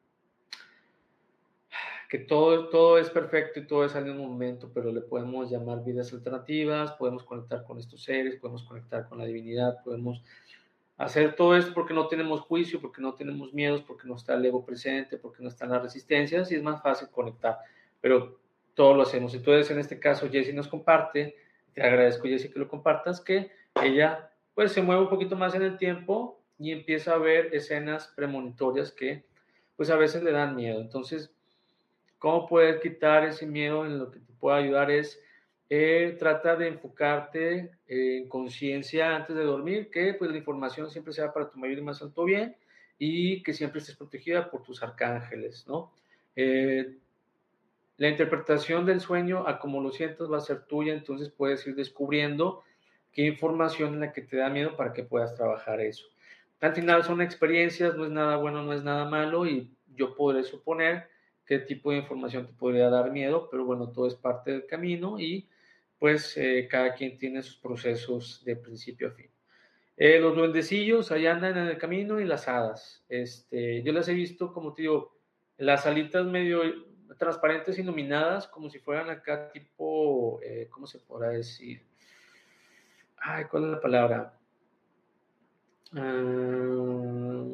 que todo, todo es perfecto y todo es al mismo momento, pero le podemos llamar vidas alternativas, podemos conectar con estos seres, podemos conectar con la divinidad, podemos hacer todo esto porque no tenemos juicio, porque no tenemos miedos, porque no está el ego presente, porque no están las resistencias y es más fácil conectar, pero todo lo hacemos. Entonces, en este caso, Jessie nos comparte, te agradezco Jessie que lo compartas, que ella pues se mueve un poquito más en el tiempo y empieza a ver escenas premonitorias que pues a veces le dan miedo. Entonces, ¿Cómo puedes quitar ese miedo? En lo que te puede ayudar es eh, trata de enfocarte en conciencia antes de dormir, que pues la información siempre sea para tu mayor y más alto bien y que siempre estés protegida por tus arcángeles, ¿no? Eh, la interpretación del sueño a como lo sientas va a ser tuya, entonces puedes ir descubriendo qué información es la que te da miedo para que puedas trabajar eso. Al final son experiencias, no es nada bueno, no es nada malo y yo podré suponer qué tipo de información te podría dar miedo, pero bueno, todo es parte del camino y pues eh, cada quien tiene sus procesos de principio a fin. Eh, los duendecillos ahí andan en el camino y las hadas. Este, yo las he visto, como te digo, las alitas medio transparentes, iluminadas, como si fueran acá tipo, eh, ¿cómo se podrá decir? Ay, ¿cuál es la palabra? Ah,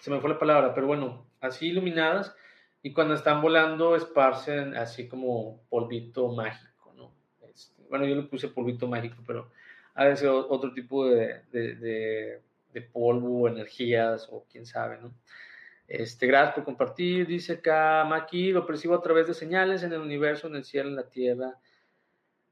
se me fue la palabra, pero bueno, así iluminadas y cuando están volando esparcen así como polvito mágico, ¿no? Este, bueno, yo le puse polvito mágico, pero ha de ser otro tipo de, de, de, polvo, energías o quién sabe, ¿no? Este, gracias por compartir. Dice acá Maki, lo percibo a través de señales en el universo, en el cielo, en la tierra,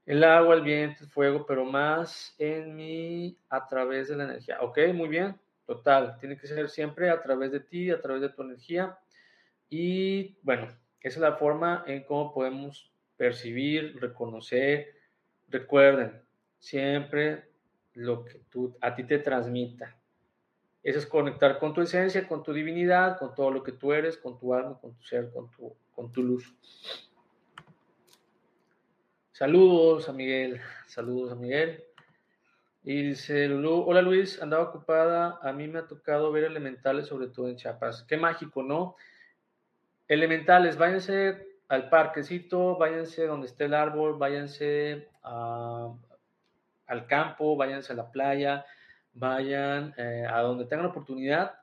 el agua, el viento, el fuego, pero más en mí a través de la energía. Ok, muy bien, total. Tiene que ser siempre a través de ti, a través de tu energía. Y bueno, esa es la forma en cómo podemos percibir, reconocer, recuerden, siempre lo que tú, a ti te transmita. Eso es conectar con tu esencia, con tu divinidad, con todo lo que tú eres, con tu alma, con tu ser, con tu, con tu luz. Saludos a Miguel, saludos a Miguel. Y dice hola Luis, andaba ocupada, a mí me ha tocado ver elementales, sobre todo en Chiapas. Qué mágico, ¿no? Elementales, váyanse al parquecito, váyanse donde esté el árbol, váyanse al campo, váyanse a la playa, vayan eh, a donde tengan oportunidad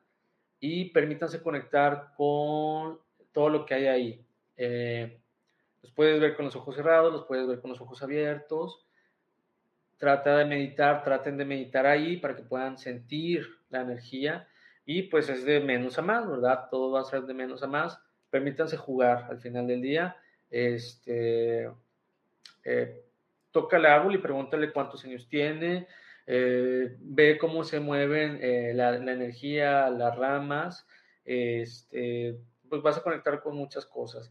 y permítanse conectar con todo lo que hay ahí. Eh, los puedes ver con los ojos cerrados, los puedes ver con los ojos abiertos. Trata de meditar, traten de meditar ahí para que puedan sentir la energía y pues es de menos a más, ¿verdad? Todo va a ser de menos a más permítanse jugar al final del día. Este, eh, toca el árbol y pregúntale cuántos años tiene, eh, ve cómo se mueven eh, la, energía, las ramas, este, pues vas a conectar con muchas cosas.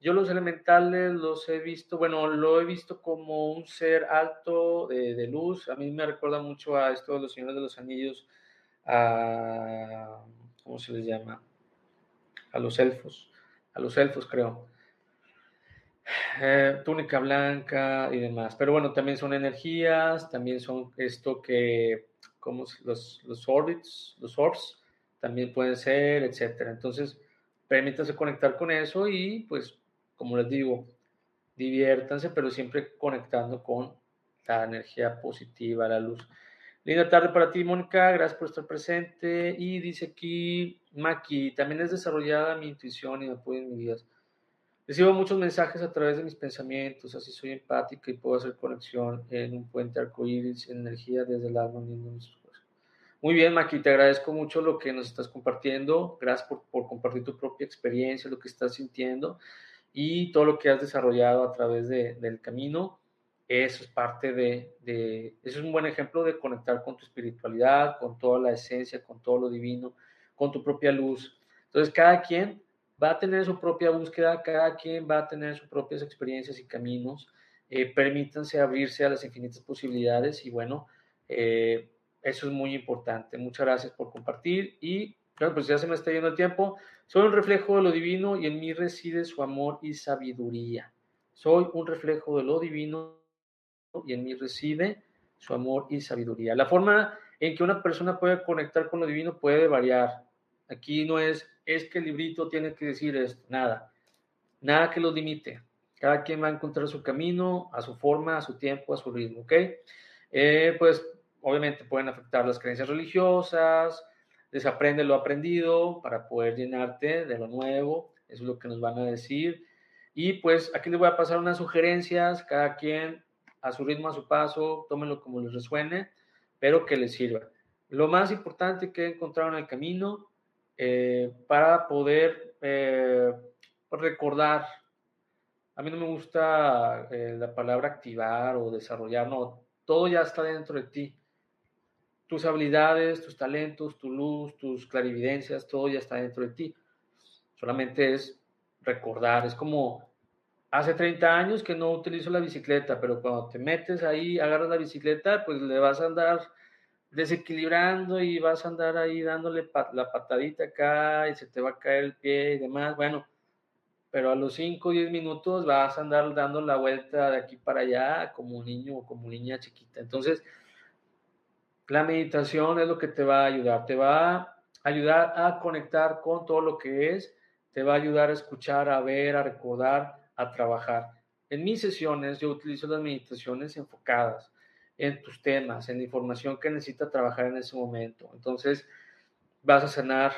Yo los elementales los he visto, bueno, lo he visto como un ser alto de, luz. A mí me recuerda mucho a esto de los Señores de los Anillos, a, ¿cómo se les llama? A los elfos a los elfos, creo. Eh, túnica blanca y demás. Pero bueno, también son energías, también son esto que, como los, los orbits, los orbs, también pueden ser, etcétera. Entonces, permítanse conectar con eso y, pues, como les digo, diviértanse, pero siempre conectando con la energía positiva, la luz. Linda tarde para ti, Mónica. Gracias por estar presente. Y dice aquí, Maki, también es desarrollada mi intuición y me apoyo en mi vida. Recibo muchos mensajes a través de mis pensamientos, así soy empática y puedo hacer conexión en un puente arcoíris, energía desde el alma Muy bien, Maki, te agradezco mucho lo que nos estás compartiendo. Gracias por, compartir tu propia experiencia, lo que estás sintiendo y todo lo que has desarrollado a través de, del camino. Eso es parte de, eso es un buen ejemplo de conectar con tu espiritualidad, con toda la esencia, con todo lo divino, con tu propia luz. Entonces, cada quien va a tener su propia búsqueda, cada quien va a tener sus propias experiencias y caminos. Eh, permítanse abrirse a las infinitas posibilidades y bueno, eh, eso es muy importante. Muchas gracias por compartir y claro, pues ya se me está yendo el tiempo. Soy un reflejo de lo divino y en mí reside su amor y sabiduría. Soy un reflejo de lo divino y en mí reside su amor y sabiduría. La forma en que una persona puede conectar con lo divino puede variar. Aquí no es, es que el librito tiene que decir esto, nada, nada que lo limite. Cada quien va a encontrar su camino, a su forma, a su tiempo, a su ritmo, ¿ok? Eh, pues obviamente pueden afectar las creencias religiosas, desaprende lo aprendido para poder llenarte de lo nuevo, eso es lo que nos van a decir. Y pues aquí les voy a pasar unas sugerencias, cada quien a su ritmo, a su paso, tómenlo como les resuene, pero que les sirva. Lo más importante que encontraron en el camino eh, para poder eh, recordar, a mí no me gusta eh, la palabra activar o desarrollar, no, todo ya está dentro de ti. Tus habilidades, tus talentos, tu luz, tus clarividencias, todo ya está dentro de ti. Solamente es recordar, es como hace 30 años que no utilizo la bicicleta, pero cuando te metes ahí, agarras la bicicleta, pues le vas a andar desequilibrando y vas a andar ahí dándole la patadita acá y se te va a caer el pie y demás. Bueno, pero a los 5 o 10 minutos vas a andar dando la vuelta de aquí para allá como niño o como niña chiquita. Entonces, la meditación es lo que te va a ayudar. Te va a ayudar a conectar con todo lo que es, te va a ayudar a escuchar, a ver, a recordar a trabajar. En mis sesiones yo utilizo las meditaciones enfocadas en tus temas, en la información que necesita trabajar en ese momento. Entonces, vas a sanar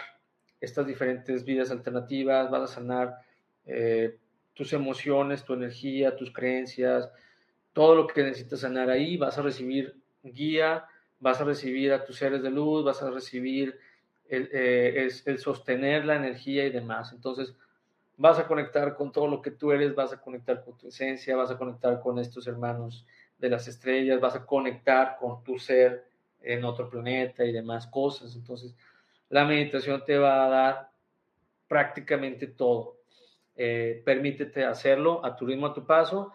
estas diferentes vidas alternativas, vas a sanar eh, tus emociones, tu energía, tus creencias, todo lo que necesitas sanar ahí, vas a recibir guía, vas a recibir a tus seres de luz, vas a recibir el, eh, el sostener la energía y demás. Entonces, vas a conectar con todo lo que tú eres, vas a conectar con tu esencia, vas a conectar con estos hermanos de las estrellas, vas a conectar con tu ser en otro planeta y demás cosas. Entonces, la meditación te va a dar prácticamente todo. Eh, permítete hacerlo a tu ritmo, a tu paso.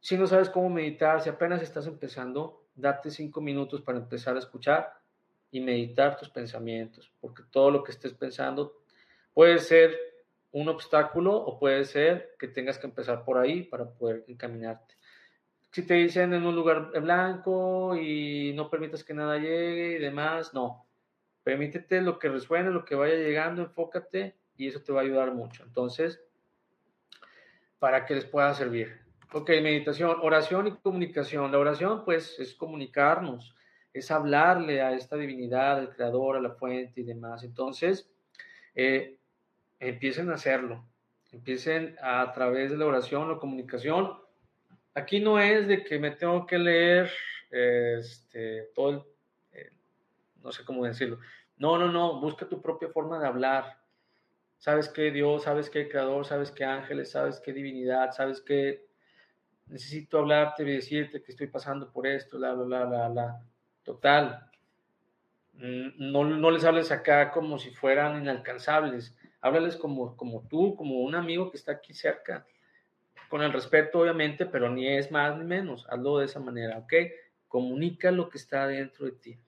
Si no sabes cómo meditar, si apenas estás empezando, date cinco minutos para empezar a escuchar y meditar tus pensamientos, porque todo lo que estés pensando puede ser un obstáculo o puede ser que tengas que empezar por ahí para poder encaminarte. Si te dicen en un lugar blanco y no permitas que nada llegue y demás, no. Permítete lo que resuene, lo que vaya llegando, enfócate y eso te va a ayudar mucho. Entonces, para que les pueda servir. Ok, meditación, oración y comunicación. La oración, pues, es comunicarnos, es hablarle a esta divinidad, al creador, a la fuente y demás. Entonces, eh, empiecen a hacerlo. Empiecen a, través de la oración o comunicación. Aquí no es de que me tengo que leer este, todo el, eh, no sé cómo decirlo. No, no, no, busca tu propia forma de hablar. Sabes que Dios, sabes que creador, sabes que ángeles, sabes que divinidad, sabes que necesito hablarte y decirte que estoy pasando por esto, la, la, la, la, Total. Mm, no, no les hables acá como si fueran inalcanzables háblales como, como tú, como un amigo que está aquí cerca, con el respeto obviamente, pero ni es más ni menos, hazlo de esa manera, ¿ok? Comunica lo que está dentro de ti.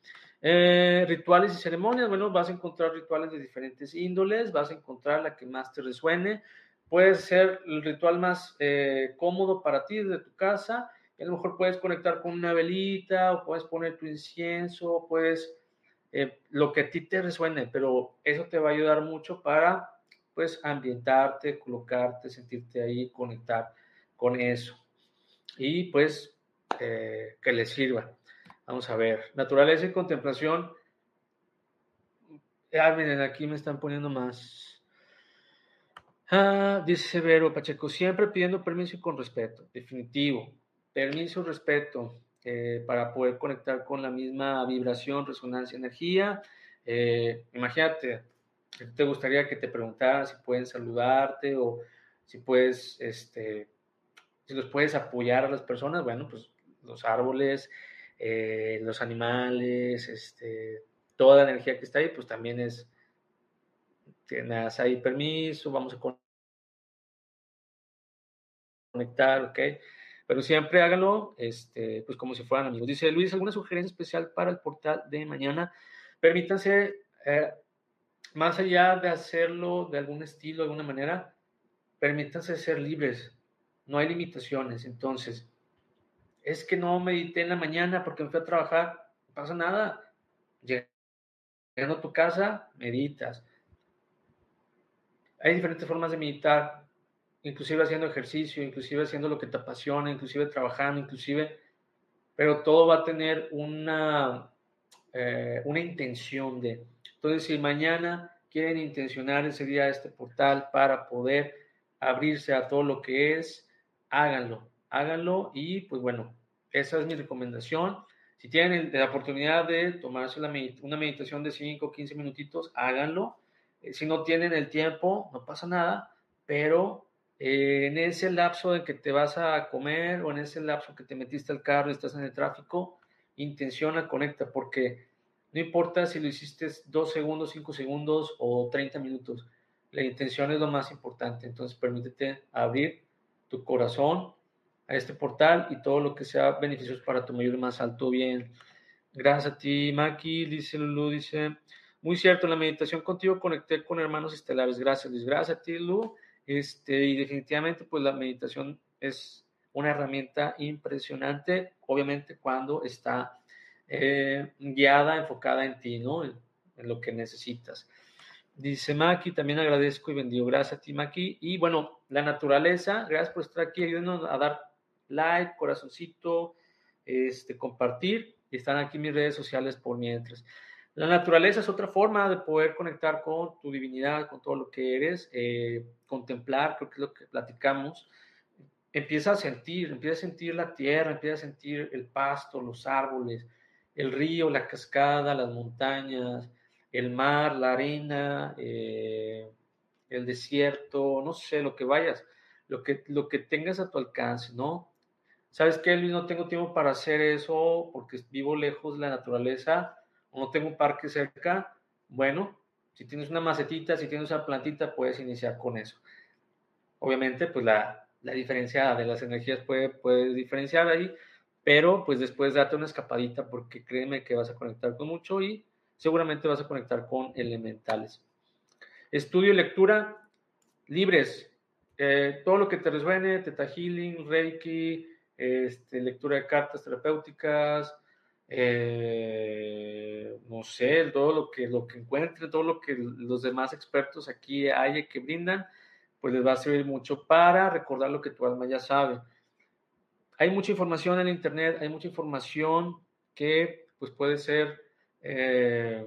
Eh, rituales y ceremonias, bueno, vas a encontrar rituales de diferentes índoles, vas a encontrar la que más te resuene, puede ser el ritual más eh, cómodo para ti desde tu casa, a lo mejor puedes conectar con una velita o puedes poner tu incienso, puedes eh, lo que a ti te resuene, pero eso te va a ayudar mucho para, pues, ambientarte, colocarte, sentirte ahí, conectar con eso. Y, pues, eh, que le sirva. Vamos a ver. Naturaleza y contemplación. Ah, miren, aquí me están poniendo más. Ah, dice Severo Pacheco, siempre pidiendo permiso y con respeto. Definitivo. Permiso, respeto. Eh, para poder conectar con la misma vibración, resonancia, energía. Eh, imagínate, te gustaría que te preguntaran si pueden saludarte o si puedes, este, si los puedes apoyar a las personas, bueno, pues los árboles, eh, los animales, este, toda la energía que está ahí, pues también es, tienes ahí permiso, vamos a conectar, ¿ok? Pero siempre háganlo este, pues como si fueran amigos. Dice Luis, ¿alguna sugerencia especial para el portal de mañana? Permítanse, eh, más allá de hacerlo de algún estilo, de alguna manera, permítanse ser libres. No hay limitaciones. Entonces, es que no medité en la mañana porque me fui a trabajar. No pasa nada. Llegando a tu casa, meditas. Hay diferentes formas de meditar inclusive haciendo ejercicio, inclusive haciendo lo que te apasiona, inclusive trabajando, inclusive, pero todo va a tener una, eh, una intención de. Entonces, si mañana quieren intencionar ese día este portal para poder abrirse a todo lo que es, háganlo, háganlo y pues bueno, esa es mi recomendación. Si tienen la oportunidad de tomarse una meditación de 5 o 15 minutitos, háganlo. Eh, si no tienen el tiempo, no pasa nada, pero eh, en ese lapso en que te vas a comer o en ese lapso que te metiste al carro y estás en el tráfico, intenciona, conecta, porque no importa si lo hiciste dos segundos, cinco segundos o 30 minutos, la intención es lo más importante. Entonces, permítete abrir tu corazón a este portal y todo lo que sea beneficioso para tu mayor y más alto bien. Gracias a ti, Maki, dice Lulu, dice, muy cierto, en la meditación contigo conecté con hermanos estelares. Gracias, Luis. Gracias a ti, Lulu. Este, y definitivamente, pues la meditación es una herramienta impresionante, obviamente cuando está eh, guiada, enfocada en ti, ¿no? En, lo que necesitas. Dice Maki, también agradezco y bendigo. Gracias a ti, Maki. Y bueno, la naturaleza, gracias por estar aquí, ayúdenos a dar like, corazoncito, este, compartir. Están aquí mis redes sociales por mientras. La naturaleza es otra forma de poder conectar con tu divinidad, con todo lo que eres, eh, contemplar, creo que es lo que platicamos. Empieza a sentir, empieza a sentir la tierra, empieza a sentir el pasto, los árboles, el río, la cascada, las montañas, el mar, la arena, eh, el desierto, no sé, lo que vayas, lo que, lo que tengas a tu alcance, ¿no? ¿Sabes qué, Luis? No tengo tiempo para hacer eso porque vivo lejos de la naturaleza no tengo un parque cerca, bueno, si tienes una macetita, si tienes una plantita, puedes iniciar con eso. Obviamente, pues la, la diferenciada de las energías puede, puede diferenciar ahí, pero pues después date una escapadita porque créeme que vas a conectar con mucho y seguramente vas a conectar con elementales. Estudio y lectura libres. Eh, todo lo que te resuene, Teta Healing, Reiki, este, lectura de cartas terapéuticas, eh, no sé, todo lo que, lo que encuentre, todo lo que los demás expertos aquí hay que brindan, pues les va a servir mucho para recordar lo que tu alma ya sabe. Hay mucha información en internet, hay mucha información que pues puede ser eh,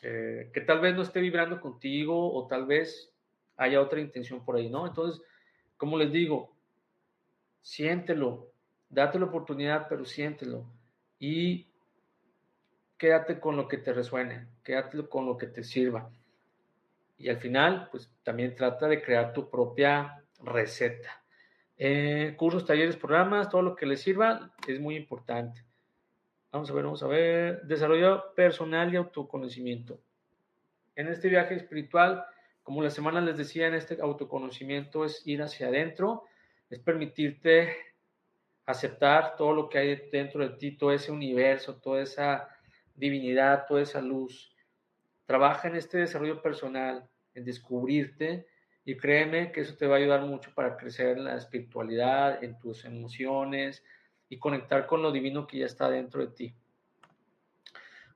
eh, que tal vez no esté vibrando contigo o tal vez haya otra intención por ahí, ¿no? Entonces, como les digo, siéntelo, date la oportunidad, pero siéntelo y quédate con lo que te resuene, quédate con lo que te sirva. Y al final, pues también trata de crear tu propia receta. Eh, cursos, talleres, programas, todo lo que les sirva es muy importante. Vamos a ver, vamos a ver. Desarrollo personal y autoconocimiento. En este viaje espiritual, como la semana les decía, en este autoconocimiento es ir hacia adentro, es permitirte aceptar todo lo que hay dentro de ti, todo ese universo, toda esa divinidad, toda esa luz. Trabaja en este desarrollo personal, en descubrirte y créeme que eso te va a ayudar mucho para crecer en la espiritualidad, en tus emociones y conectar con lo divino que ya está dentro de ti.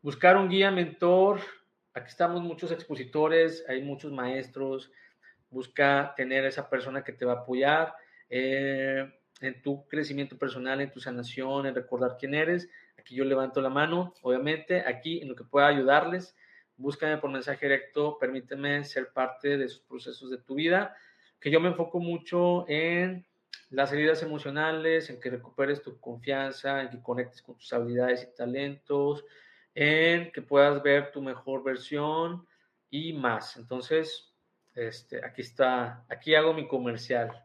Buscar un guía, mentor. Aquí estamos muchos expositores, hay muchos maestros. Busca tener esa persona que te va a apoyar. Eh, en tu crecimiento personal, en tu sanación, en recordar quién eres. Aquí yo levanto la mano, obviamente, aquí en lo que pueda ayudarles. Búscame por mensaje directo, permíteme ser parte de esos procesos de tu vida, que yo me enfoco mucho en las heridas emocionales, en que recuperes tu confianza, en que conectes con tus habilidades y talentos, en que puedas ver tu mejor versión y más. Entonces, este, aquí está, aquí hago mi comercial.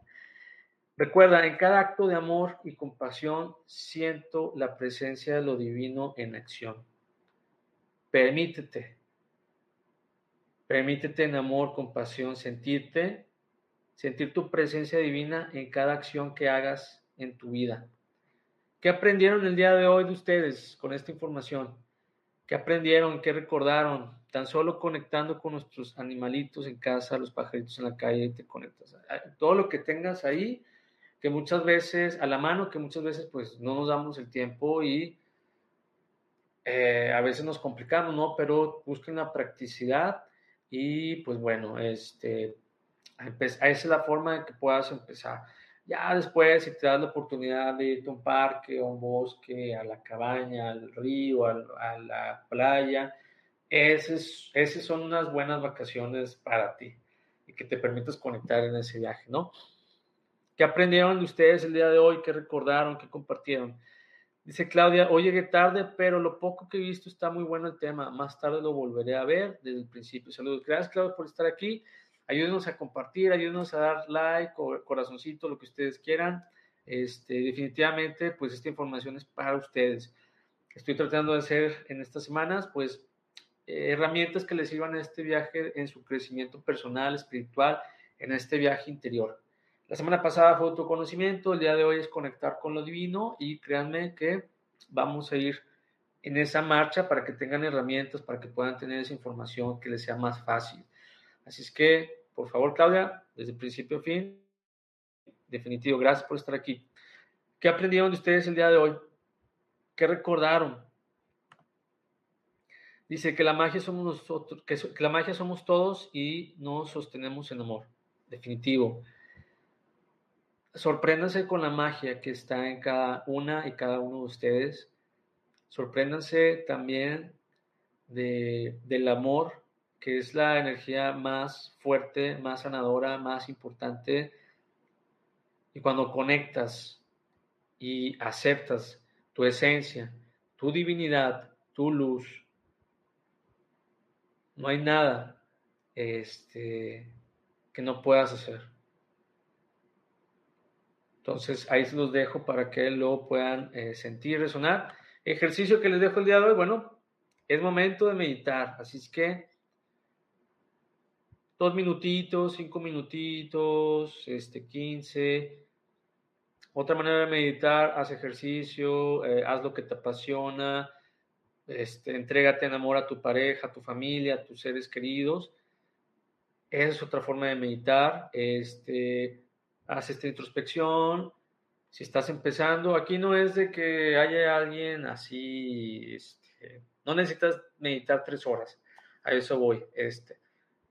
Recuerda, en cada acto de amor y compasión siento la presencia de lo divino en acción. Permítete, permítete en amor, compasión, sentirte, sentir tu presencia divina en cada acción que hagas en tu vida. ¿Qué aprendieron el día de hoy de ustedes con esta información? ¿Qué aprendieron? ¿Qué recordaron? Tan solo conectando con nuestros animalitos en casa, los pajaritos en la calle, te conectas. Todo lo que tengas ahí que muchas veces, a la mano, que muchas veces pues no nos damos el tiempo y eh, a veces nos complicamos, ¿no? Pero busquen la practicidad y pues bueno, este, esa es la forma de que puedas empezar. Ya después, si te das la oportunidad de irte a un parque, a un bosque, a la cabaña, al río, a la playa, esas son unas buenas vacaciones para ti y que te permitas conectar en ese viaje, ¿no? ¿Qué aprendieron de ustedes el día de hoy? ¿Qué recordaron? ¿Qué compartieron? Dice Claudia, hoy llegué tarde, pero lo poco que he visto está muy bueno el tema. Más tarde lo volveré a ver desde el principio. Saludos. Gracias, Claudia, por estar aquí. Ayúdenos a compartir, ayúdenos a dar like o corazoncito, lo que ustedes quieran. Este, definitivamente, pues esta información es para ustedes. Estoy tratando de hacer en estas semanas, pues, herramientas que les sirvan a este viaje en su crecimiento personal, espiritual, en este viaje interior. La semana pasada fue autoconocimiento, el día de hoy es conectar con lo divino y créanme que vamos a ir en esa marcha para que tengan herramientas, para que puedan tener esa información que les sea más fácil. Así es que, por favor, Claudia, desde principio a fin, definitivo, gracias por estar aquí. ¿Qué aprendieron de ustedes el día de hoy? ¿Qué recordaron? Dice que la magia somos nosotros, que, la magia somos todos y nos sostenemos en amor. Definitivo sorpréndanse con la magia que está en cada una y cada uno de ustedes. Sorpréndanse también de, del amor, que es la energía más fuerte, más sanadora, más importante. Y cuando conectas y aceptas tu esencia, tu divinidad, tu luz, no hay nada este, que no puedas hacer. Entonces ahí se los dejo para que lo puedan eh, sentir, resonar. Ejercicio que les dejo el día de hoy, bueno, es momento de meditar, así es que dos minutitos, cinco minutitos, este, quince, Otra manera de meditar, haz ejercicio, eh, haz lo que te apasiona, este, entrégate en amor a tu pareja, a tu familia, a tus seres queridos. Esa es otra forma de meditar. Este, haz esta introspección. Si estás empezando, aquí no es de que haya alguien así, este, no necesitas meditar tres horas. A eso voy. Este,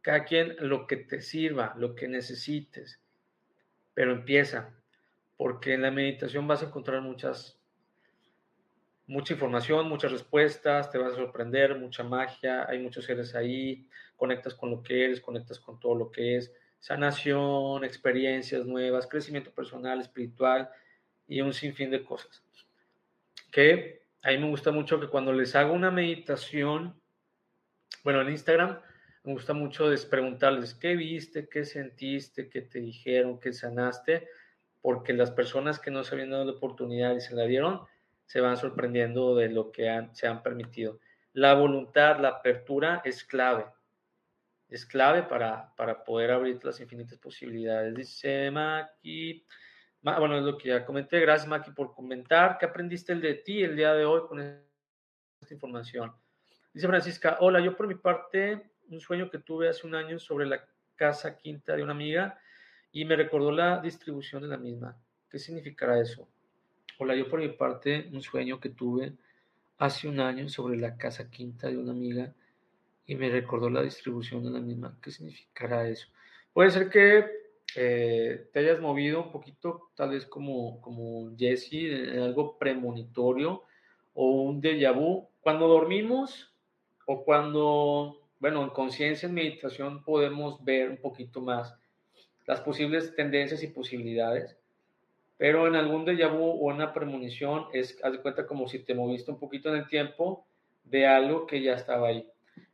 cada quien lo que te sirva, lo que necesites, pero empieza, porque en la meditación vas a encontrar muchas mucha información, muchas respuestas, te vas a sorprender, mucha magia, hay muchos seres ahí, conectas con lo que eres, conectas con todo lo que es sanación, experiencias nuevas, crecimiento personal, espiritual y un sinfín de cosas. Que a mí me gusta mucho que cuando les hago una meditación, bueno, en Instagram, me gusta mucho preguntarles qué viste, qué sentiste, qué te dijeron, qué sanaste, porque las personas que no se habían dado la oportunidad y se la dieron, se van sorprendiendo de lo que se han permitido. La voluntad, la apertura es clave. Es clave para, para poder abrir las infinitas posibilidades. Dice Maki. Bueno, es lo que ya comenté. Gracias, Maki, por comentar. ¿Qué aprendiste el de ti el día de hoy con esta información? Dice Francisca, hola, yo por mi parte, un sueño que tuve hace un año sobre la casa quinta de una amiga y me recordó la distribución de la misma. ¿Qué significará eso? Hola, yo por mi parte, un sueño que tuve hace un año sobre la casa quinta de una amiga y me recordó la distribución de la misma. ¿Qué significará eso? Puede ser que eh, te hayas movido un poquito, tal vez como, como Jesse, en algo premonitorio o un déjà vu. Cuando dormimos o cuando, bueno, en conciencia, en meditación, podemos ver un poquito más las posibles tendencias y posibilidades pero en algún déjà vu o una premonición es, haz de cuenta como si te moviste un poquito en el tiempo de algo que ya estaba ahí.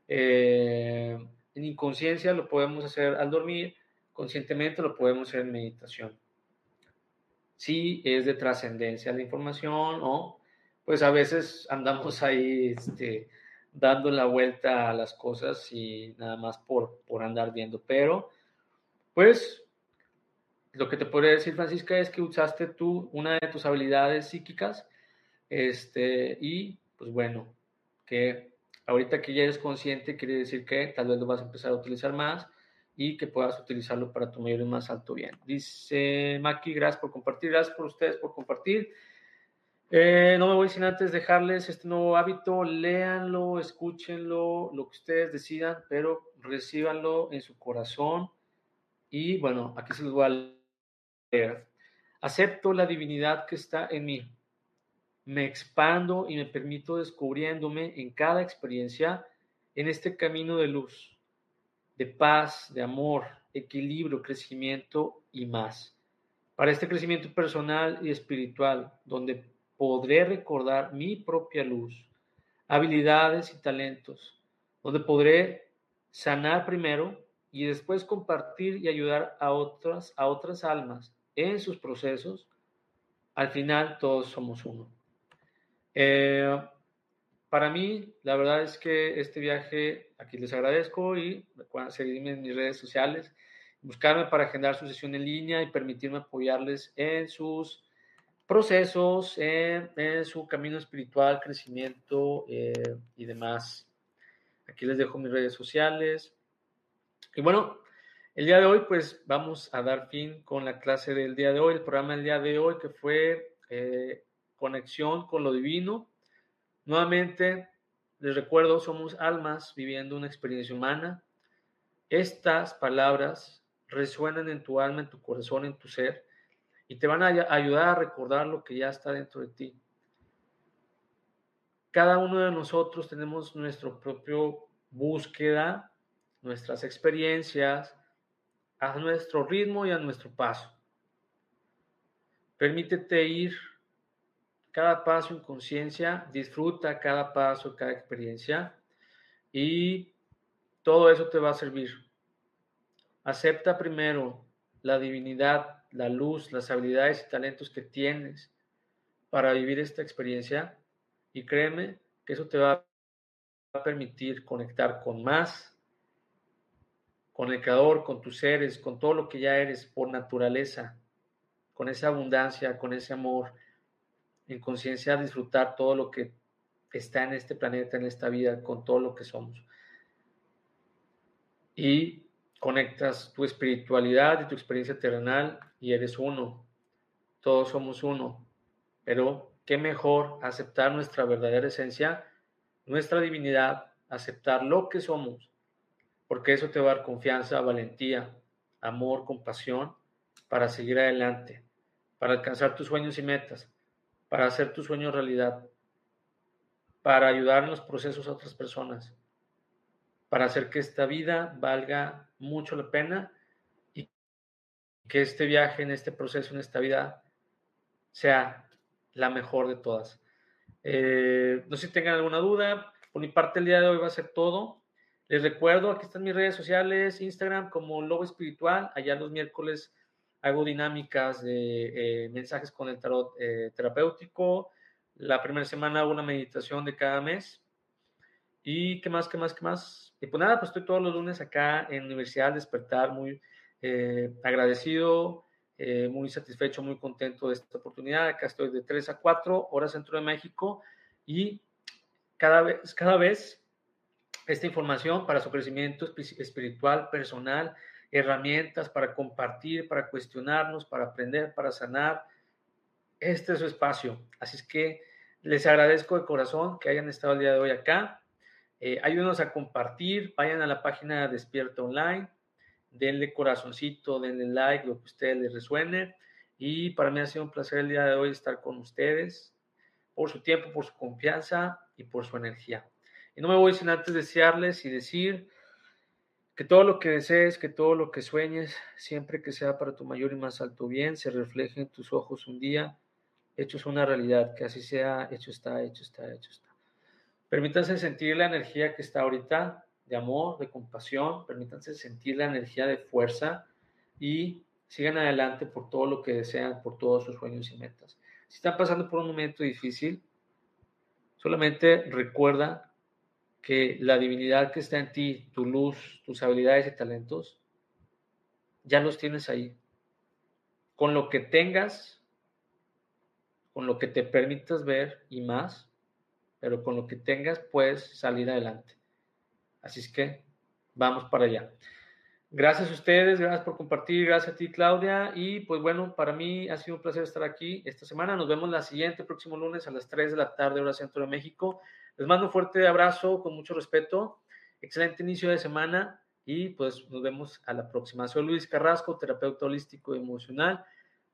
Eh, en inconsciencia lo podemos hacer al dormir, conscientemente lo podemos hacer en meditación. Si es de trascendencia la información o pues a veces andamos ahí este, dando la vuelta a las cosas y nada más por, por andar viendo, pero pues lo que te podría decir, Francisca, es que usaste tú una de tus habilidades psíquicas, este, y pues bueno, que ahorita que ya eres consciente, quiere decir que tal vez lo vas a empezar a utilizar más y que puedas utilizarlo para tu mayor y más alto bien. Dice Maki, gracias por compartir, gracias por ustedes por compartir. Eh, no me voy sin antes dejarles este nuevo hábito, léanlo, escúchenlo, lo que ustedes decidan, pero recíbanlo en su corazón. Y bueno, aquí se los voy a Acepto la divinidad que está en mí. Me expando y me permito descubriéndome en cada experiencia en este camino de luz, de paz, de amor, equilibrio, crecimiento y más. Para este crecimiento personal y espiritual, donde podré recordar mi propia luz, habilidades y talentos, donde podré sanar primero y después compartir y ayudar a otras, a otras almas en sus procesos, al final todos somos uno. Eh, para mí, la verdad es que este viaje, aquí les agradezco y recuerden seguirme en mis redes sociales, buscarme para agendar su sesión en línea y permitirme apoyarles en sus procesos, en, su camino espiritual, crecimiento eh, y demás. Aquí les dejo mis redes sociales. Y bueno, el día de hoy, pues vamos a dar fin con la clase del día de hoy, el programa del día de hoy, que fue eh, conexión con lo divino. Nuevamente, les recuerdo, somos almas viviendo una experiencia humana. Estas palabras resuenan en tu alma, en tu corazón, en tu ser, y te van a ayudar a recordar lo que ya está dentro de ti. Cada uno de nosotros tenemos nuestro propio búsqueda, nuestras experiencias, a nuestro ritmo y a nuestro paso. Permítete ir cada paso en conciencia, disfruta cada paso, cada experiencia y todo eso te va a servir. Acepta primero la divinidad, la luz, las habilidades y talentos que tienes para vivir esta experiencia y créeme que eso te va a permitir conectar con más con el Creador, con tus seres, con todo lo que ya eres por naturaleza, con esa abundancia, con ese amor, en conciencia disfrutar todo lo que está en este planeta, en esta vida, con todo lo que somos. Y conectas tu espiritualidad y tu experiencia terrenal y eres uno. Todos somos uno. Pero qué mejor aceptar nuestra verdadera esencia, nuestra divinidad, aceptar lo que somos, porque eso te va a dar confianza, valentía, amor, compasión para seguir adelante, para alcanzar tus sueños y metas, para hacer tus sueños realidad, para ayudar en los procesos a otras personas, para hacer que esta vida valga mucho la pena y que este viaje, en este proceso, en esta vida, sea la mejor de todas. Eh, no sé si tengan alguna duda. Por mi parte, el día de hoy va a ser todo. Les recuerdo, aquí están mis redes sociales, Instagram como Lobo Espiritual. Allá los miércoles hago dinámicas de eh, mensajes con el tarot eh, terapéutico. La primera semana hago una meditación de cada mes. ¿Y qué más, qué más, qué más? Y pues nada, pues estoy todos los lunes acá en Universidad Despertar, muy eh, agradecido, muy satisfecho, muy contento de esta oportunidad. Acá estoy de 3 a 4 horas centro de México y cada vez, cada vez esta información para su crecimiento espiritual, personal, herramientas para compartir, para cuestionarnos, para aprender, para sanar. Este es su espacio. Así es que les agradezco de corazón que hayan estado el día de hoy acá. Eh, ayúdenos a compartir, vayan a la página Despierta Online, denle corazoncito, denle like, lo que a ustedes les resuene. Y para mí ha sido un placer el día de hoy estar con ustedes, por su tiempo, por su confianza y por su energía. Y no me voy sin antes desearles y decir que todo lo que desees, que todo lo que sueñes, siempre que sea para tu mayor y más alto bien, se refleje en tus ojos un día, hechos una realidad, que así sea, hecho está, hecho está, hecho está. Permítanse sentir la energía que está ahorita de amor, de compasión, permítanse sentir la energía de fuerza y sigan adelante por todo lo que desean, por todos sus sueños y metas. Si están pasando por un momento difícil, solamente recuerda que la divinidad que está en ti, tu luz, tus habilidades y talentos, ya los tienes ahí. Con lo que tengas, con lo que te permitas ver y más, pero con lo que tengas puedes salir adelante. Así es que vamos para allá. Gracias a ustedes, gracias por compartir, gracias a ti Claudia y pues bueno, para mí ha sido un placer estar aquí esta semana. Nos vemos la siguiente, próximo lunes a las 3 de la tarde, hora centro de México. Les mando un fuerte abrazo con mucho respeto. Excelente inicio de semana y pues nos vemos a la próxima. Soy Luis Carrasco, terapeuta holístico y emocional.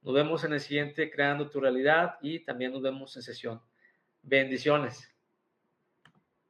Nos vemos en el siguiente Creando tu Realidad y también nos vemos en sesión. Bendiciones.